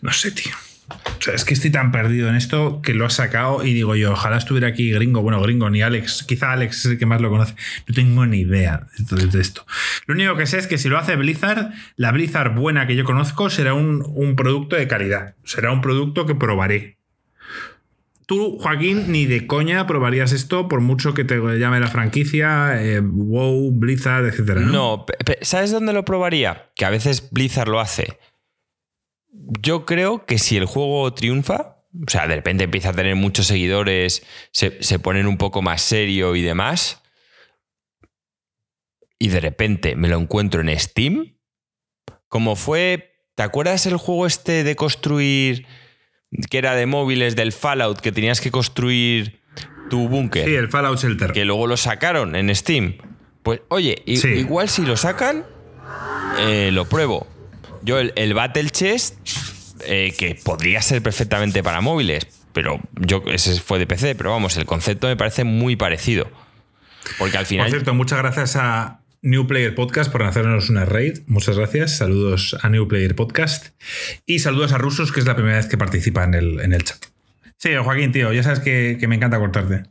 No sé, tío. O sea, es que estoy tan perdido en esto que lo has sacado y digo yo, ojalá estuviera aquí gringo. Bueno, gringo, ni Alex. Quizá Alex es el que más lo conoce. No tengo ni idea de esto. Lo único que sé es que si lo hace Blizzard, la Blizzard buena que yo conozco será un, un producto de calidad. Será un producto que probaré. Tú, Joaquín, ni de coña probarías esto por mucho que te llame la franquicia, eh, WoW, Blizzard, etcétera. ¿no? ¿sabes dónde lo probaría? Que a veces Blizzard lo hace. Yo creo que si el juego triunfa, o sea, de repente empieza a tener muchos seguidores, se, se ponen un poco más serio y demás, y de repente me lo encuentro en Steam, como fue, ¿te acuerdas el juego este de construir, que era de móviles del Fallout, que tenías que construir tu búnker? Sí, el Fallout Shelter. que luego lo sacaron en Steam. Pues oye, Sí. igual si lo sacan, eh, lo pruebo. Yo el, el Battle Chest, eh, que podría ser perfectamente para móviles, pero yo ese fue de PC, pero vamos, el concepto me parece muy parecido. Porque al Por final... cierto, muchas gracias a New Player Podcast por hacernos una raid. Muchas gracias. Saludos a New Player Podcast. Y saludos a Rusos, que es la primera vez que participa en el, en el chat. Sí, Joaquín, tío, ya sabes que, me encanta cortarte.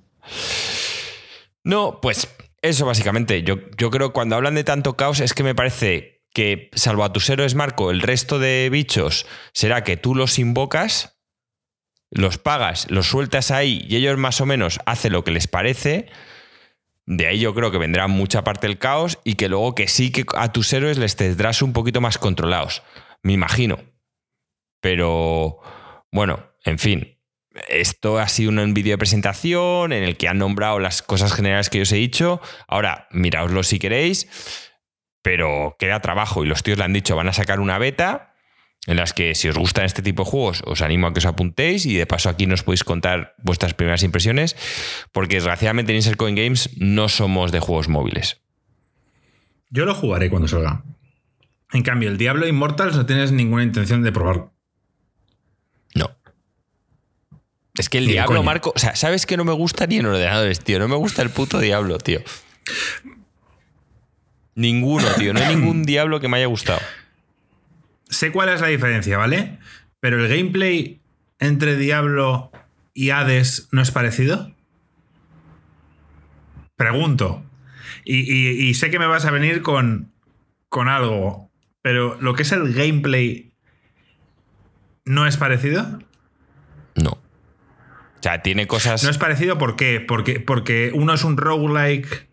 No, pues eso básicamente. Yo, yo creo que cuando hablan de tanto caos es que me parece que, salvo a tus héroes, Marco, el resto de bichos será que tú los invocas, los pagas, los sueltas ahí y ellos más o menos hacen lo que les parece. De ahí yo creo que vendrá mucha parte del caos y que luego que sí que a tus héroes les tendrás un poquito más controlados. Me imagino. Pero bueno, en fin. Esto ha sido un vídeo de presentación en el que han nombrado las cosas generales que yo os he dicho. Ahora, miraoslo si queréis, pero queda trabajo y los tíos le han dicho, van a sacar una beta en las que si os gustan este tipo de juegos os animo a que os apuntéis y de paso aquí nos podéis contar vuestras primeras impresiones porque desgraciadamente en Insert Coin Games no somos de juegos móviles. Yo lo jugaré cuando salga. En cambio, el Diablo Immortals no tienes ninguna intención de probar. No. Es que el Ni Diablo. Marco, o sea, ¿sabes que no me gusta ni en ordenadores, tío? No me gusta el puto Diablo, tío. Ninguno, tío. No hay ningún Diablo que me haya gustado. Sé cuál es la diferencia, ¿vale? Pero el gameplay entre Diablo y Hades no es parecido. Pregunto. Y, y- y sé que me vas a venir con, con algo, pero lo que es el gameplay no es parecido. No. O sea, tiene cosas. No es parecido ¿por qué? Porque, porque uno es un roguelike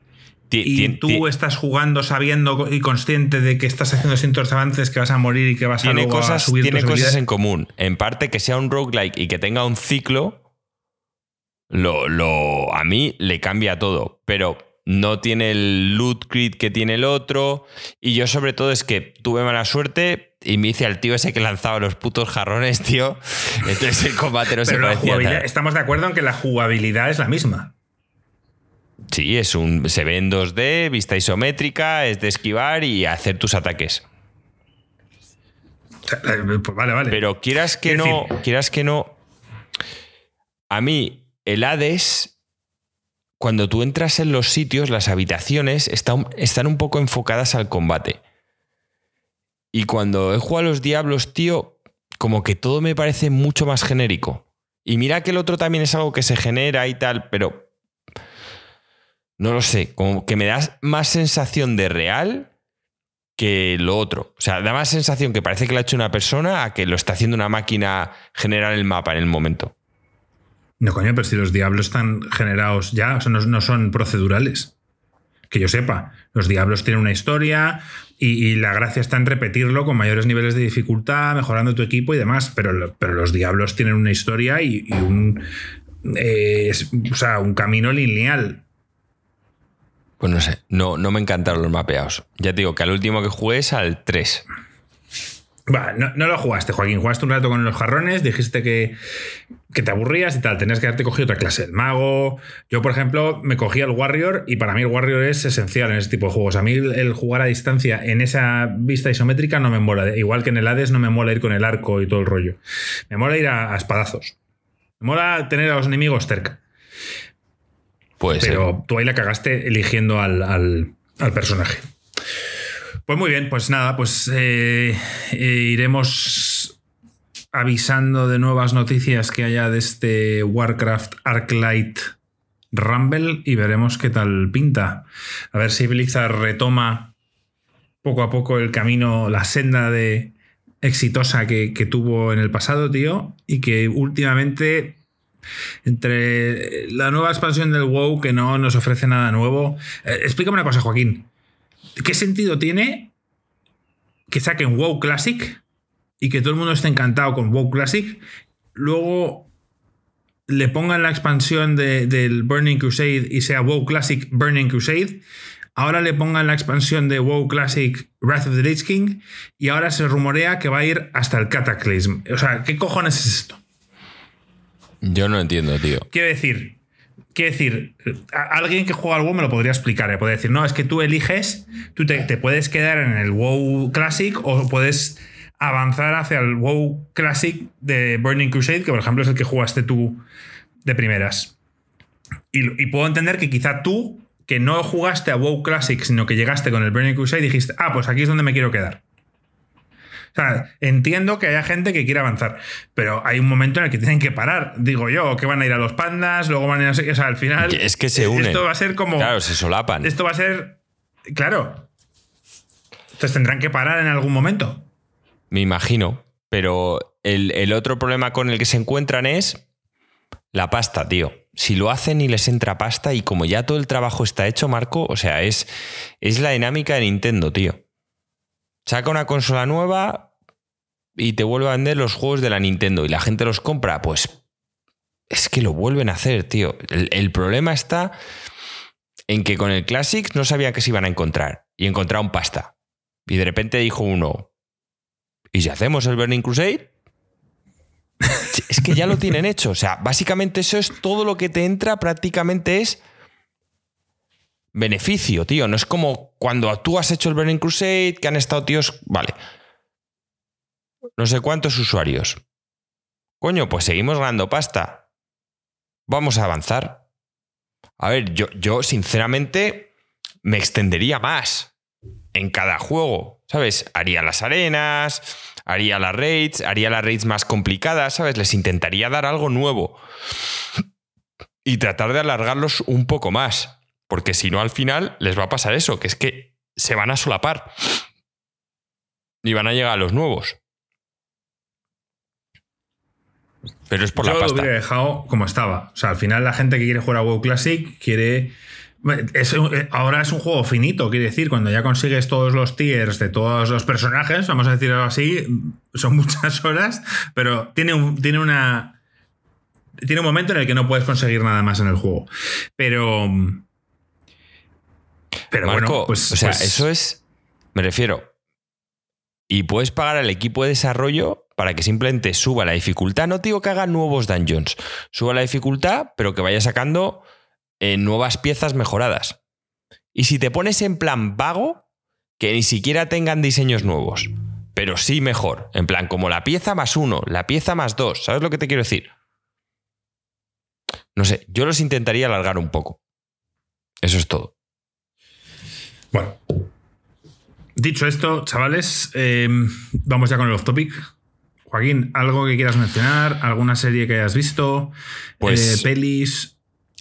y tú estás jugando sabiendo y consciente de que estás haciendo cientos avances, que vas a morir y que vas a, luego a cosas, subir tiene cosas en común. En parte que sea un roguelike y que tenga un ciclo, lo, lo, a mí le cambia todo. Pero no tiene el loot grid que tiene el otro. Y yo, sobre todo, es que tuve mala suerte y me hice al tío ese que lanzaba los putos jarrones, tío. Entonces el combate no se Pero la parecía estamos de acuerdo en que la jugabilidad es la misma. Sí, es un, se ve en 2D, vista isométrica, es de esquivar y hacer tus ataques. Pues vale, vale. Pero quieras que no, quieras que no. A mí, el Hades, cuando tú entras en los sitios, las habitaciones están, están un poco enfocadas al combate. Y cuando he jugado a los diablos, tío, como que todo me parece mucho más genérico. Y mira que el otro también es algo que se genera y tal, pero no lo sé, como que me das más sensación de real que lo otro. O sea, da más sensación que parece que lo ha hecho una persona a que lo está haciendo una máquina generar el mapa en el momento. No, coño, pero si los diablos están generados ya, o sea, no, son procedurales. Que yo sepa, los diablos tienen una historia y, la gracia está en repetirlo con mayores niveles de dificultad, mejorando tu equipo y demás, pero, pero los diablos tienen una historia y, un, eh, o sea, un camino lineal. Pues no sé, no, no me encantaron los mapeados. Ya te digo que al último que jugué es al 3. no, lo jugaste, Joaquín. Jugaste un rato con los jarrones, dijiste que, te aburrías y tal. Tenías que haberte cogido otra clase. El mago. Yo, por ejemplo, me cogía el Warrior y para mí el Warrior es esencial en ese tipo de juegos. A mí el jugar a distancia en esa vista isométrica no me mola. Igual que en el Hades no me mola ir con el arco y todo el rollo. Me mola ir a espadazos. Me mola tener a los enemigos cerca. Pero tú ahí la cagaste eligiendo al, personaje. Pues muy bien, pues nada, pues eh, eh, iremos avisando de nuevas noticias que haya de este Warcraft Arclight Rumble y veremos qué tal pinta. A ver si Blizzard retoma poco a poco el camino, la senda de exitosa que, que tuvo en el pasado, tío, y que últimamente entre la nueva expansión del WoW que no nos ofrece nada nuevo. Eh, explícame una cosa, Joaquín. ¿Qué sentido tiene que saquen WoW Classic y que todo el mundo esté encantado con WoW Classic? Luego le pongan la expansión del Burning Crusade y sea WoW Classic Burning Crusade. Ahora le pongan la expansión de WoW Classic Wrath of the Lich King y ahora se rumorea que va a ir hasta el Cataclysm. O sea, ¿qué cojones es esto? Yo no entiendo, tío. Quiero decir, quiero decir, alguien que juega al WoW me lo podría explicar. ¿eh? Puede decir, no, es que tú eliges, tú te, puedes quedar en el WoW Classic o puedes avanzar hacia el WoW Classic de Burning Crusade, que por ejemplo es el que jugaste tú de primeras. Y, y puedo entender que quizá tú, que no jugaste a WoW Classic, sino que llegaste con el Burning Crusade, dijiste, ah, pues aquí es donde me quiero quedar. O sea, entiendo que haya gente que quiera avanzar, pero hay un momento en el que tienen que parar, digo yo, que van a ir a los pandas, luego van a ir a... O sea, al final... Es que se unen. Esto va a ser como... Claro, se solapan. Esto va a ser... Claro. Entonces tendrán que parar en algún momento. Me imagino. Pero el, el otro problema con el que se encuentran es la pasta, tío. Si lo hacen y les entra pasta y como ya todo el trabajo está hecho, Marco, o sea, es, es la dinámica de Nintendo, tío. Saca una consola nueva y te vuelve a vender los juegos de la Nintendo y la gente los compra, pues es que lo vuelven a hacer, tío. El, problema está en que con el Classics no sabían que se iban a encontrar y encontraron pasta. Y de repente dijo uno, ¿y si hacemos el Burning Crusade? es que ya lo tienen hecho. O sea, básicamente eso es todo lo que te entra, prácticamente es beneficio, tío. No es como cuando tú has hecho el Burning Crusade, que han estado tíos, vale. No sé cuántos usuarios. Coño, pues seguimos ganando pasta. Vamos a avanzar. A ver, yo, yo sinceramente me extendería más en cada juego, ¿sabes? Haría las arenas, haría las raids, haría las raids más complicadas, ¿sabes? Les intentaría dar algo nuevo y tratar de alargarlos un poco más. Porque si no, al final les va a pasar eso, que es que se van a solapar. Y van a llegar a los nuevos. Pero es por la pasta. lo hubiera dejado como estaba. O sea, al final la gente que quiere jugar a WoW Classic quiere... ahora es un juego finito, quiere decir, cuando ya consigues todos los tiers de todos los personajes, vamos a decirlo así, son muchas horas, pero tiene, un, tiene una... Tiene un momento en el que no puedes conseguir nada más en el juego. Pero pero bueno, pues, o sea, pues eso es, me refiero, y puedes pagar al equipo de desarrollo para que simplemente suba la dificultad. No digo que haga nuevos dungeons, suba la dificultad, pero que vaya sacando eh, nuevas piezas mejoradas. Y si te pones en plan vago, que ni siquiera tengan diseños nuevos, pero sí mejor. En plan, como la pieza más uno, la pieza más dos. ¿Sabes lo que te quiero decir? No sé, yo los intentaría alargar un poco. Eso es todo. Bueno. Dicho esto, chavales, eh, vamos ya con el off topic. Joaquín, ¿algo que quieras mencionar? ¿Alguna serie que hayas visto? Pues- Eh, pelis.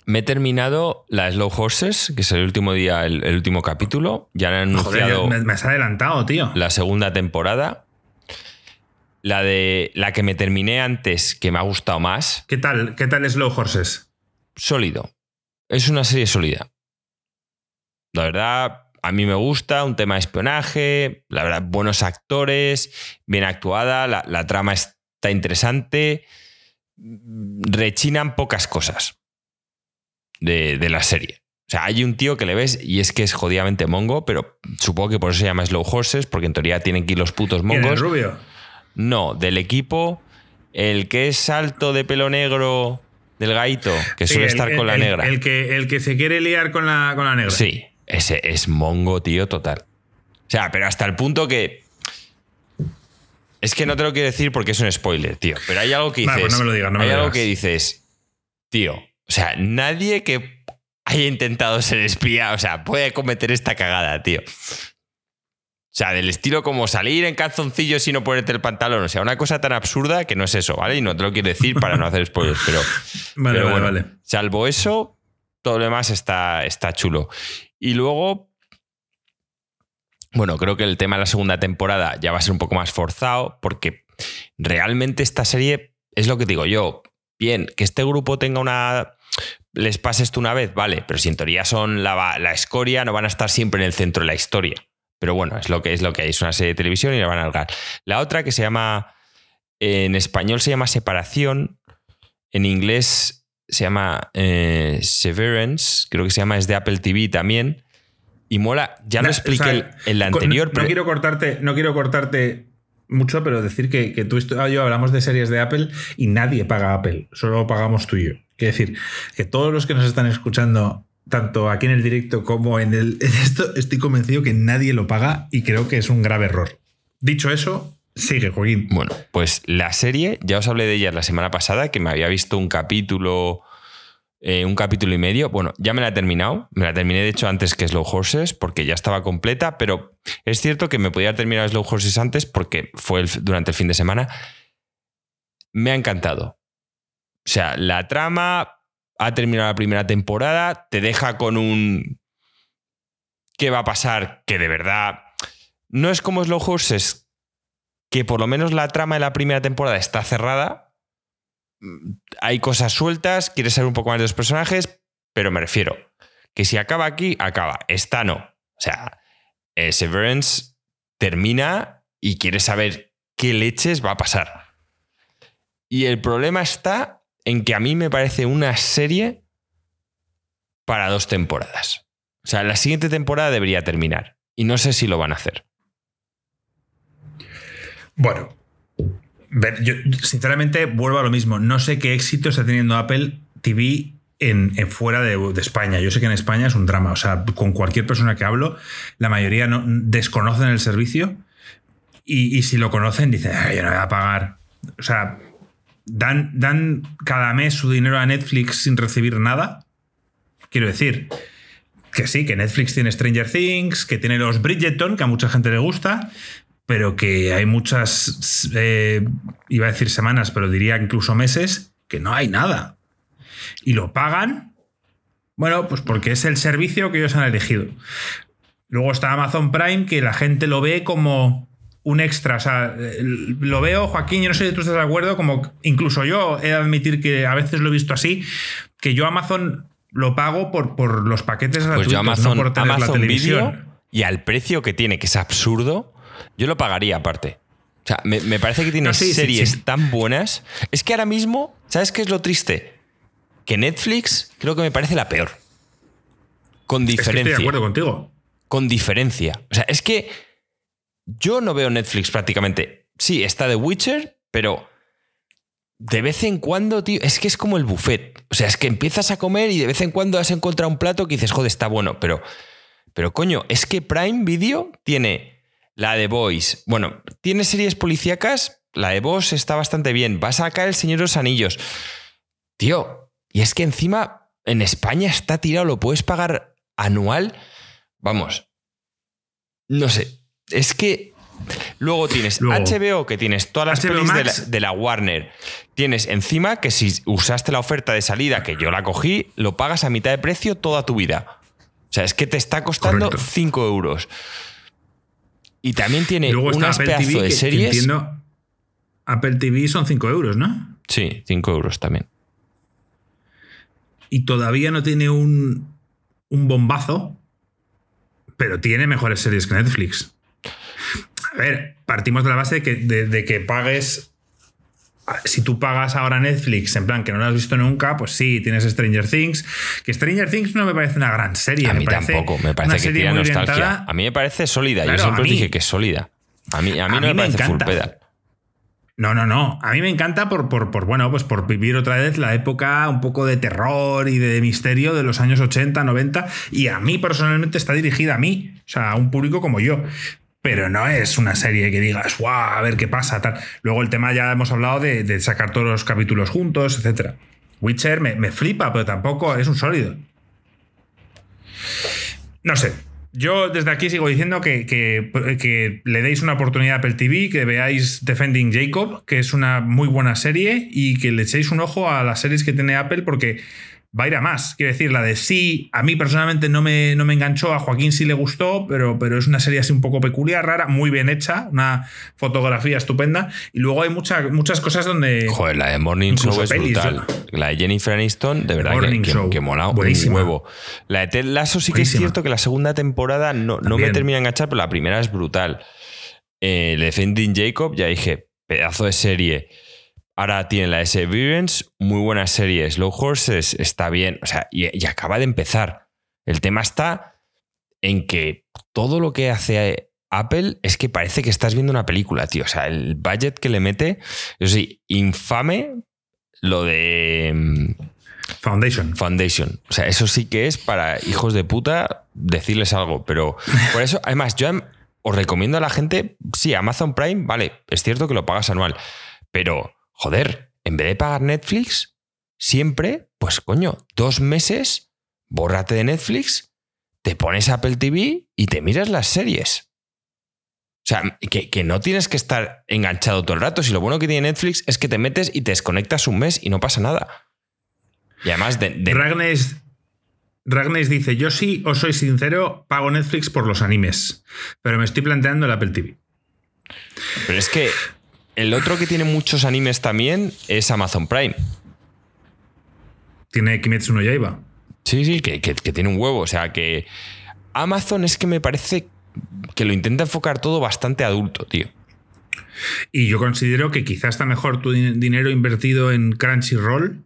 Me he terminado la Slow Horses, que es el último día, el, el último capítulo. Ya han Joder, anunciado me, me has adelantado, tío. la segunda temporada. La de la que me terminé antes, que me ha gustado más, ¿Qué tal? ¿Qué tal Slow Horses? sólido. Es una serie sólida. La verdad, a mí me gusta, un tema de espionaje, la verdad, buenos actores, bien actuada, la, la trama está interesante. Rechinan pocas cosas de, de la serie. O sea, hay un tío que le ves y es que es jodidamente mongo, pero supongo que por eso se llama Slow Horses, porque en teoría tienen que ir los putos ¿Quién, el mongos. rubio? No, del equipo, el que es alto de pelo negro, del gaito, que Sí, suele el- estar con la el- negra. El que, el que se quiere liar con la, con la negra. Sí, ese es mongo, tío, total. O sea, pero hasta el punto que. Es que no te lo quiero decir porque es un spoiler, tío. Pero hay algo que dices. Vale, pues no me lo digas, no me hay lo algo digas. que dices. Tío. O sea, nadie que haya intentado ser espía, o sea, puede cometer esta cagada, tío. O sea, del estilo como salir en calzoncillos y no ponerte el pantalón. O sea, una cosa tan absurda que no es eso, ¿vale? Y no te lo quiero decir para no hacer spoilers, pero. Vale, Pero vale, bueno, vale. Salvo eso, todo lo demás está, está chulo. Y luego, bueno, creo que el tema de la segunda temporada ya va a ser un poco más forzado, porque realmente esta serie es lo que digo yo. Bien, que este grupo tenga una. Les pase esto una vez, vale, pero si en teoría son la, la escoria, no van a estar siempre en el centro de la historia. Pero bueno, es lo que es lo que hay. Es una serie de televisión y la van a alargar. La otra que se llama. En español se llama Separación. En inglés se llama eh, Severance. Creo que se llama, es de Apple TV también. Y mola. Ya lo Na- expliqué o sea, el- anterior, no, pero. no quiero cortarte, no quiero cortarte mucho, pero decir que, que tú y yo hablamos de series de Apple y nadie paga Apple, solo pagamos tú y yo. Quiero decir, que todos los que nos están escuchando, tanto aquí en el directo como en, el, en esto, estoy convencido que nadie lo paga y creo que es un grave error. Dicho eso, sigue, Joaquín. Bueno, pues la serie, ya os hablé de ella la semana pasada, que me había visto un capítulo, eh, un capítulo y medio. Bueno, ya me la he terminado. Me la terminé, de hecho, antes que Slow Horses, porque ya estaba completa, pero es cierto que me podía haber terminado Slow Horses antes porque fue durante el fin de semana. Me ha encantado. O sea, la trama ha terminado la primera temporada, te deja con un... ¿Qué va a pasar? Que de verdad... No es como Slow Horses, que por lo menos la trama de la primera temporada está cerrada. Mm, Hay cosas sueltas, quieres saber un poco más de los personajes, pero me refiero que si acaba aquí, acaba. Esta no. O sea, eh, Severance termina y quieres saber qué leches va a pasar. Y el problema está en que a mí me parece una serie para dos temporadas. O sea, la siguiente temporada debería terminar. Y no sé si lo van a hacer. Bueno, yo sinceramente vuelvo a lo mismo. No sé qué éxito está teniendo Apple TV en, fuera de, España. Yo sé que en España es un drama. O sea, con cualquier persona que hablo, la mayoría no, desconocen el servicio y, si lo conocen dicen, "Ay, yo no voy a pagar. O sea, dan, dan cada mes su dinero a Netflix sin recibir nada. Quiero decir, que sí, que Netflix tiene Stranger Things, que tiene los Bridgerton, que a mucha gente le gusta, pero que hay muchas, eh, iba a decir semanas, pero diría incluso meses, que no hay nada. Y lo pagan, bueno, pues porque es el servicio que ellos han elegido. Luego está Amazon Prime, que la gente lo ve como un extra. O sea, lo veo, Joaquín, yo no sé si tú estás de acuerdo, como incluso yo he de admitir que a veces lo he visto así, que yo Amazon lo pago por, por los paquetes Pues gratuitos, yo Amazon, no por tener la televisión. Video y al precio que tiene, que es absurdo, yo lo pagaría aparte. O sea, me, me parece que tiene No, sí, sí, series sí. tan buenas. Es que ahora mismo, ¿sabes qué es lo triste? Que Netflix creo que me parece la peor. Con Es que diferencia. estoy de acuerdo contigo. con diferencia. O sea, es que yo no veo Netflix prácticamente. Sí, está The Witcher, pero de vez en cuando, tío, es que es como el buffet. O sea, es que empiezas a comer y de vez en cuando has encontrado un plato que dices, joder, está bueno, pero, pero coño, es que Prime Video tiene La de Boys. Bueno, tiene series policíacas. La de Boss está bastante bien. Va a sacar El Señor de los Anillos. Tío, y es que encima en España está tirado, lo puedes pagar anual. Vamos. No sé. Es que Luego tienes Luego, HBO, que tienes todas las HBO pelis de la, de la Warner. Tienes encima que si usaste la oferta de salida, que yo la cogí, lo pagas a mitad de precio toda tu vida. O sea, es que te está costando Correcto. 5 euros. Y también tiene Luego está Apple TV, de que- que series. entiendo, Apple TV son 5 euros, ¿no? Sí, 5 euros también. Y todavía no tiene un, un bombazo, pero tiene mejores series que Netflix. A ver, partimos de la base de que, de, de que pagues. Si tú pagas ahora Netflix, en plan que no lo has visto nunca, pues sí, tienes Stranger Things. Que Stranger Things no me parece una gran serie. a me mí parece tampoco, me una parece que serie muy nostalgia. orientada- A mí me parece sólida. Claro, yo siempre mí- dije que es sólida. A mí, a mí A no mí me me parece full encanta. pedal. No, no, no. A mí me encanta por, por, por, bueno, pues por vivir otra vez la época un poco de terror y de misterio de los años 80, 90. Y a mí personalmente está dirigida a mí, o sea, a un público como yo. Pero no es una serie que digas, guau, a ver qué pasa, tal. Luego el tema ya hemos hablado de, sacar todos los capítulos juntos, etc. Witcher me, flipa, pero tampoco es un sólido. No sé. Yo desde aquí sigo diciendo que- que le deis una oportunidad a Apple TV, que veáis Defending Jacob, que es una muy buena serie, y que le echéis un ojo a las series que tiene Apple, porque va a ir a más. Quiero decir, la de sí, a mí personalmente no me, no me enganchó, a Joaquín sí le gustó, pero, pero es una serie así un poco peculiar, rara, muy bien hecha, una fotografía estupenda, y luego hay mucha- muchas cosas donde... Joder, la de Morning Show es pelis, brutal. La de Jennifer Aniston, de verdad que, Morning que, que mola un huevo. La de Ted Lasso sí que es cierto que la segunda temporada no, no me termina de enganchar, pero la primera es brutal. Eh, Defending Jacob, ya dije, pedazo de serie. Ahora tiene la Severance, muy buena serie. Slow Horses está bien, o sea, y, y acaba de empezar. El tema está en que todo lo que hace Apple es que parece que estás viendo una película, tío. O sea, el budget que le mete, eso sí, infame lo de mm, Foundation. Foundation. O sea, eso sí que es para hijos de puta decirles algo. Pero por eso, además, yo os recomiendo a la gente, sí, Amazon Prime, vale, es cierto que lo pagas anual, pero joder, en vez de pagar Netflix, siempre, pues coño, dos meses, bórrate de Netflix, te pones Apple TV y te miras las series. O sea, que, que no tienes que estar enganchado todo el rato. Si lo bueno que tiene Netflix es que te metes y te desconectas un mes y no pasa nada. Y además de, de- Ragnes, Ragnes dice: Yo sí, os soy sincero, pago Netflix por los animes, pero me estoy planteando el Apple TV. Pero es que el otro que tiene muchos animes también es Amazon Prime. Tiene Kimetsu no Yaiba. Sí, sí, que, que- que tiene un huevo. O sea, que Amazon es que me parece que lo intenta enfocar todo bastante adulto, tío. Y yo considero que quizá está mejor tu din- dinero invertido en Crunchyroll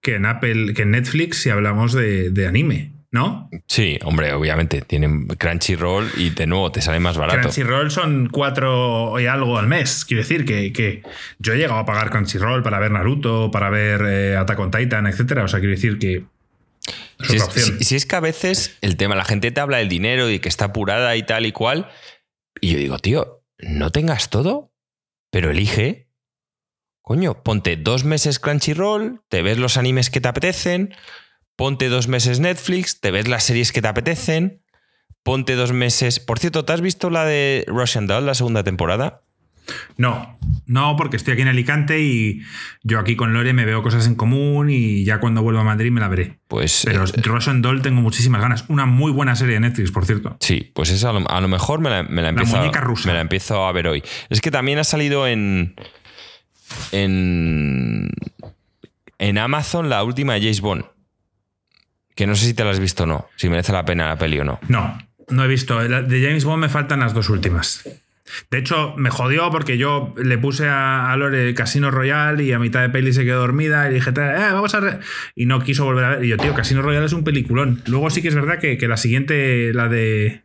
que en Apple, que en Netflix si hablamos de, de anime, ¿no? Sí, hombre, obviamente. Tienen Crunchyroll y de nuevo te sale más barato. Crunchyroll son cuatro y algo al mes. Quiero decir que, que yo he llegado a pagar Crunchyroll para ver Naruto, para ver eh, Attack on Titan, etcétera. O sea, quiero decir que es Si otra es, si es que a veces el tema, la gente te habla del dinero y que está apurada y tal y cual. Y yo digo, tío, no tengas todo, pero elige. Coño, ponte dos meses Crunchyroll, te ves los animes que te apetecen, ponte dos meses Netflix, te ves las series que te apetecen, ponte dos meses. Por cierto, ¿te has visto la de Russian Doll, la segunda temporada? No, no, porque estoy aquí en Alicante y yo aquí con Lore me veo cosas en común y ya cuando vuelva a Madrid me la veré. Pues Pero eh, Russian Doll tengo muchísimas ganas. Una muy buena serie de Netflix, por cierto. Sí, pues esa a lo, a lo mejor me la, me la empiezo, a- muñeca rusa. me la empiezo a ver hoy. Es que también ha salido en. En. En Amazon la última de James Bond. Que no sé si te la has visto o no. Si merece la pena la peli o no. No, no he visto. De James Bond me faltan las dos últimas. De hecho, me jodió porque yo le puse a, Lore Casino Royale y a mitad de peli se quedó dormida y dije, "Eh, vamos a... re-". Y no quiso volver a ver. Y yo, tío, Casino Royale es un peliculón. Luego sí que es verdad que, que la siguiente, la de...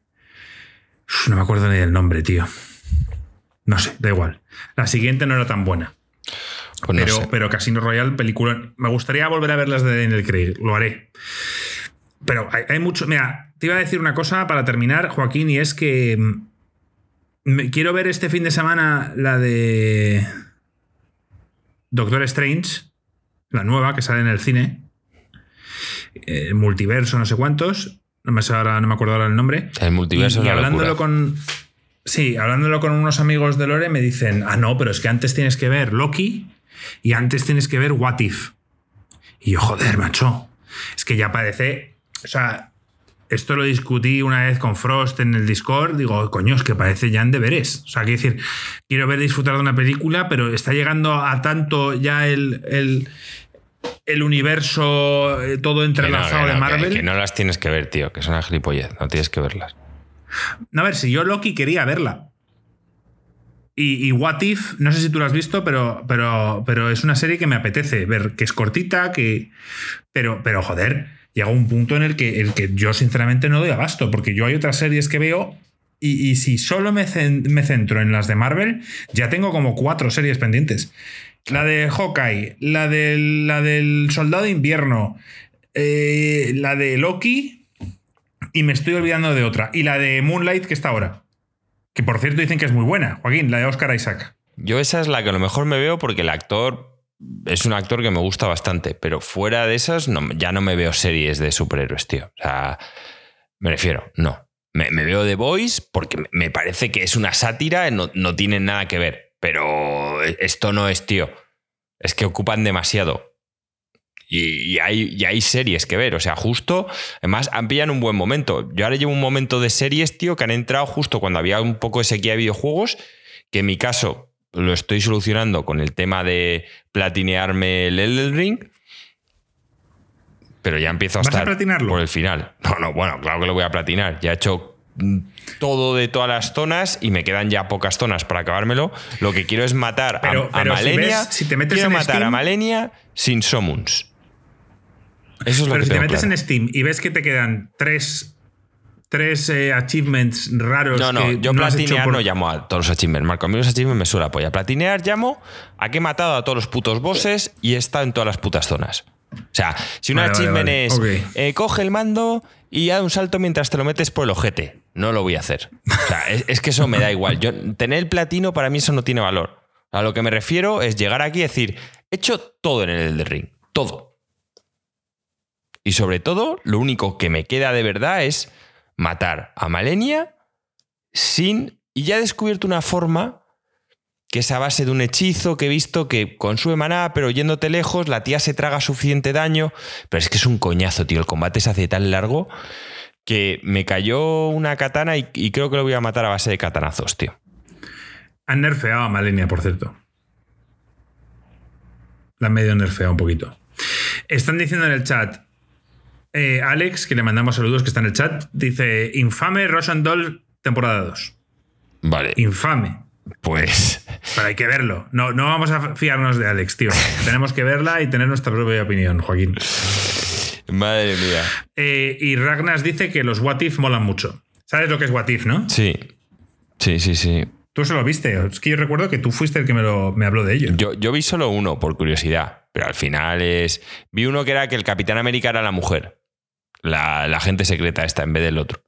Uf, no me acuerdo ni del nombre, tío. No sé, da igual. La siguiente no era tan buena. Pues no pero, sé. pero Casino Royale, película. Me gustaría volver a ver las de Daniel Craig, lo haré. Pero hay, hay mucho. Mira, te iba a decir una cosa para terminar, Joaquín, y es que mm, me- quiero ver este fin de semana la de Doctor Strange, la nueva que sale en el cine. Eh, multiverso, no sé cuántos. No me, ahora- no me acuerdo ahora el nombre. El multiverso y, hablándolo locura. con. Sí, hablándolo con unos amigos de Lore me dicen, ah, no, pero es que antes tienes que ver Loki y antes tienes que ver What If. Y yo, joder, macho. Es que ya parece. O sea, esto lo discutí una vez con Frost en el Discord. Digo, coño, es que parece ya en deberes. O sea, quiero decir, quiero ver disfrutar de una película, pero está llegando a tanto ya el. el el universo eh, todo Que no, entrelazado de no, Marvel. que- que no las tienes que ver, tío, que son una gilipollez, no tienes que verlas. A ver, si yo Loki quería verla. Y, y What If, no sé si tú lo has visto, pero, pero, pero es una serie que me apetece ver, que es cortita, que. Pero, pero joder, llega un punto en el que, el que yo sinceramente no doy abasto, porque yo hay otras series que veo. Y, y si solo me, me centro en las de Marvel, ya tengo como cuatro series pendientes. La de Hawkeye, la del, la del Soldado de Invierno, eh, la de Loki, y me estoy olvidando de otra. Y la de Moonlight que está ahora. Que por cierto dicen que es muy buena, Joaquín, la de Oscar Isaac. Yo esa es la que a lo mejor me veo porque el actor es un actor que me gusta bastante, pero fuera de esas no, ya no me veo series de superhéroes, tío. O sea, me refiero, no. Me, veo The Voice porque me- parece que es una sátira, no, no tienen nada que ver, pero esto no es, tío. Es que ocupan demasiado. Y, hay, y hay series que ver, o sea, justo, además han pillado un buen momento. Yo ahora llevo un momento de series, tío, que han entrado justo cuando había un poco de sequía de videojuegos, que en mi caso lo estoy solucionando con el tema de platinearme el Elden Ring, pero ya empiezo a ¿Vas a estar platinarlo? por el final. No, no, bueno, claro que lo voy a platinar. Ya he hecho mm, todo de todas las zonas y me quedan ya pocas zonas para acabármelo. Lo que quiero es matar a- Pero- a, pero si Malenia. ves- si te metes quiero en matar a Malenia sin Summons. Eso es lo Pero que si te metes claro. en Steam y ves que te quedan tres, tres eh, achievements raros. No, no, que yo no platinear por- no llamo a todos los achievements. Marco, a mí los achievements me suena polla. Platinear llamo a que he matado a todos los putos bosses y he estado en todas las putas zonas. O sea, si un Vale, achievement vale. es eh, coge el mando y da un salto mientras te lo metes por el ojete, no lo voy a hacer. O sea, es, es que eso me da igual. Yo, tener el platino para mí eso no tiene valor. A lo que me refiero es llegar aquí y decir, he hecho todo en el Elden Ring, todo. Y sobre todo, lo único que me queda de verdad es matar a Malenia sin... Y ya he descubierto una forma que es a base de un hechizo que he visto que consume maná, pero yéndote lejos, la tía se traga suficiente daño. Pero es que es un coñazo, tío. El combate se hace tan largo que me cayó una katana y, creo que lo voy a matar a base de katanazos, tío. Han nerfeado a Malenia, por cierto. La han medio nerfeado un poquito. Están diciendo en el chat. Eh, Alex, que le mandamos saludos, que está en el chat, dice: Infame Roshan Doll, temporada 2. Vale, Infame. pues Pero hay que verlo. No, no vamos a fiarnos de Alex, tío. Tenemos que verla y tener nuestra propia opinión, Joaquín. madre mía. Eh, y Ragnas dice que los What If molan mucho. ¿Sabes lo que es What If, no? Sí, sí, sí, sí. Tú se lo viste. Es que yo recuerdo que tú fuiste el que me, lo, me habló de ello. Yo, yo vi solo uno por curiosidad, pero al final es. Vi uno que era que el Capitán América era la mujer, la, agente secreta esta en vez del otro.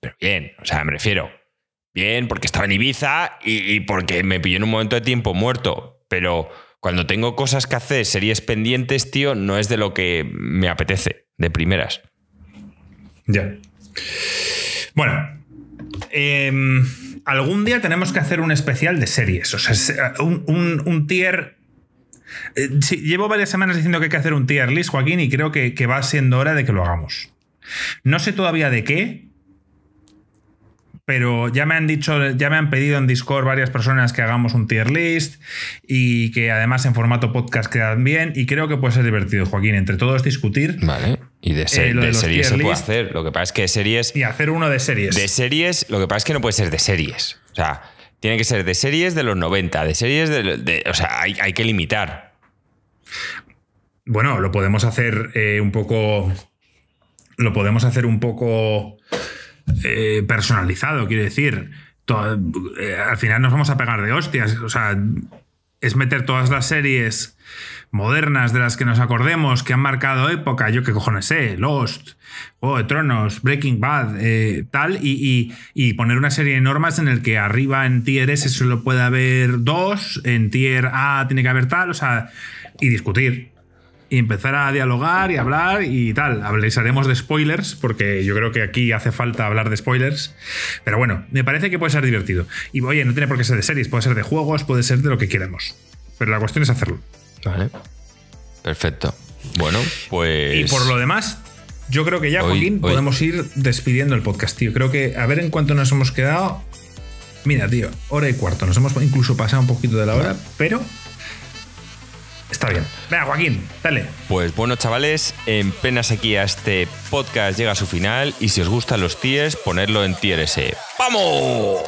Pero bien, o sea, me refiero. Bien, porque estaba en Ibiza y, porque me pilló en un momento de tiempo muerto. Pero cuando tengo cosas que hacer, series pendientes, tío, no es de lo que me apetece, de primeras. Ya. Bueno. em, algún día tenemos que hacer un especial de series. O sea, se- un, un- un tier. Eh, sí, llevo varias semanas diciendo que hay que hacer un tier list, Joaquín, y creo que, que va siendo hora de que lo hagamos. No sé todavía de qué. Pero ya me han dicho, ya me han pedido en Discord varias personas que hagamos un tier list y que además en formato podcast quedan bien. Y creo que puede ser divertido, Joaquín, entre todos discutir Vale. Y de, Eh, de de series se puede list. hacer. Lo que pasa es que series. y hacer uno de series. De series, lo que pasa es que no puede ser de series. O sea, tiene que ser de series de los 90, de series de. de- o sea, hay, hay que limitar. Bueno, lo podemos hacer eh, un poco. Lo podemos hacer un poco eh, personalizado, quiero decir. Eh, al final nos vamos a pegar de hostias. O sea, es meter todas las series modernas de las que nos acordemos, que han marcado época, yo qué cojones sé, Lost, Juego Tronos, Breaking Bad, eh, tal, y, poner una serie de normas en el que arriba en tier S solo puede haber dos, en tier A tiene que haber tal, o sea, y discutir. Y empezar a dialogar y hablar y tal. Hablaremos de spoilers, porque yo creo que aquí hace falta hablar de spoilers. Pero bueno, me parece que puede ser divertido. Y oye, no tiene por qué ser de series, puede ser de juegos, puede ser de lo que queramos. Pero la cuestión es hacerlo. Vale. Perfecto. Bueno, pues. Y por lo demás, yo creo que ya, Joaquín, podemos ir despidiendo el podcast, tío. Creo que a ver en cuánto nos hemos quedado. Mira, tío, hora y cuarto. Nos hemos incluso pasado un poquito de la hora, pero Está bien. Venga, Joaquín, dale. Pues bueno, chavales, en penas aquí a este podcast llega a su final y si os gustan los tíes, ponerlo en tier S. ¡Vamos!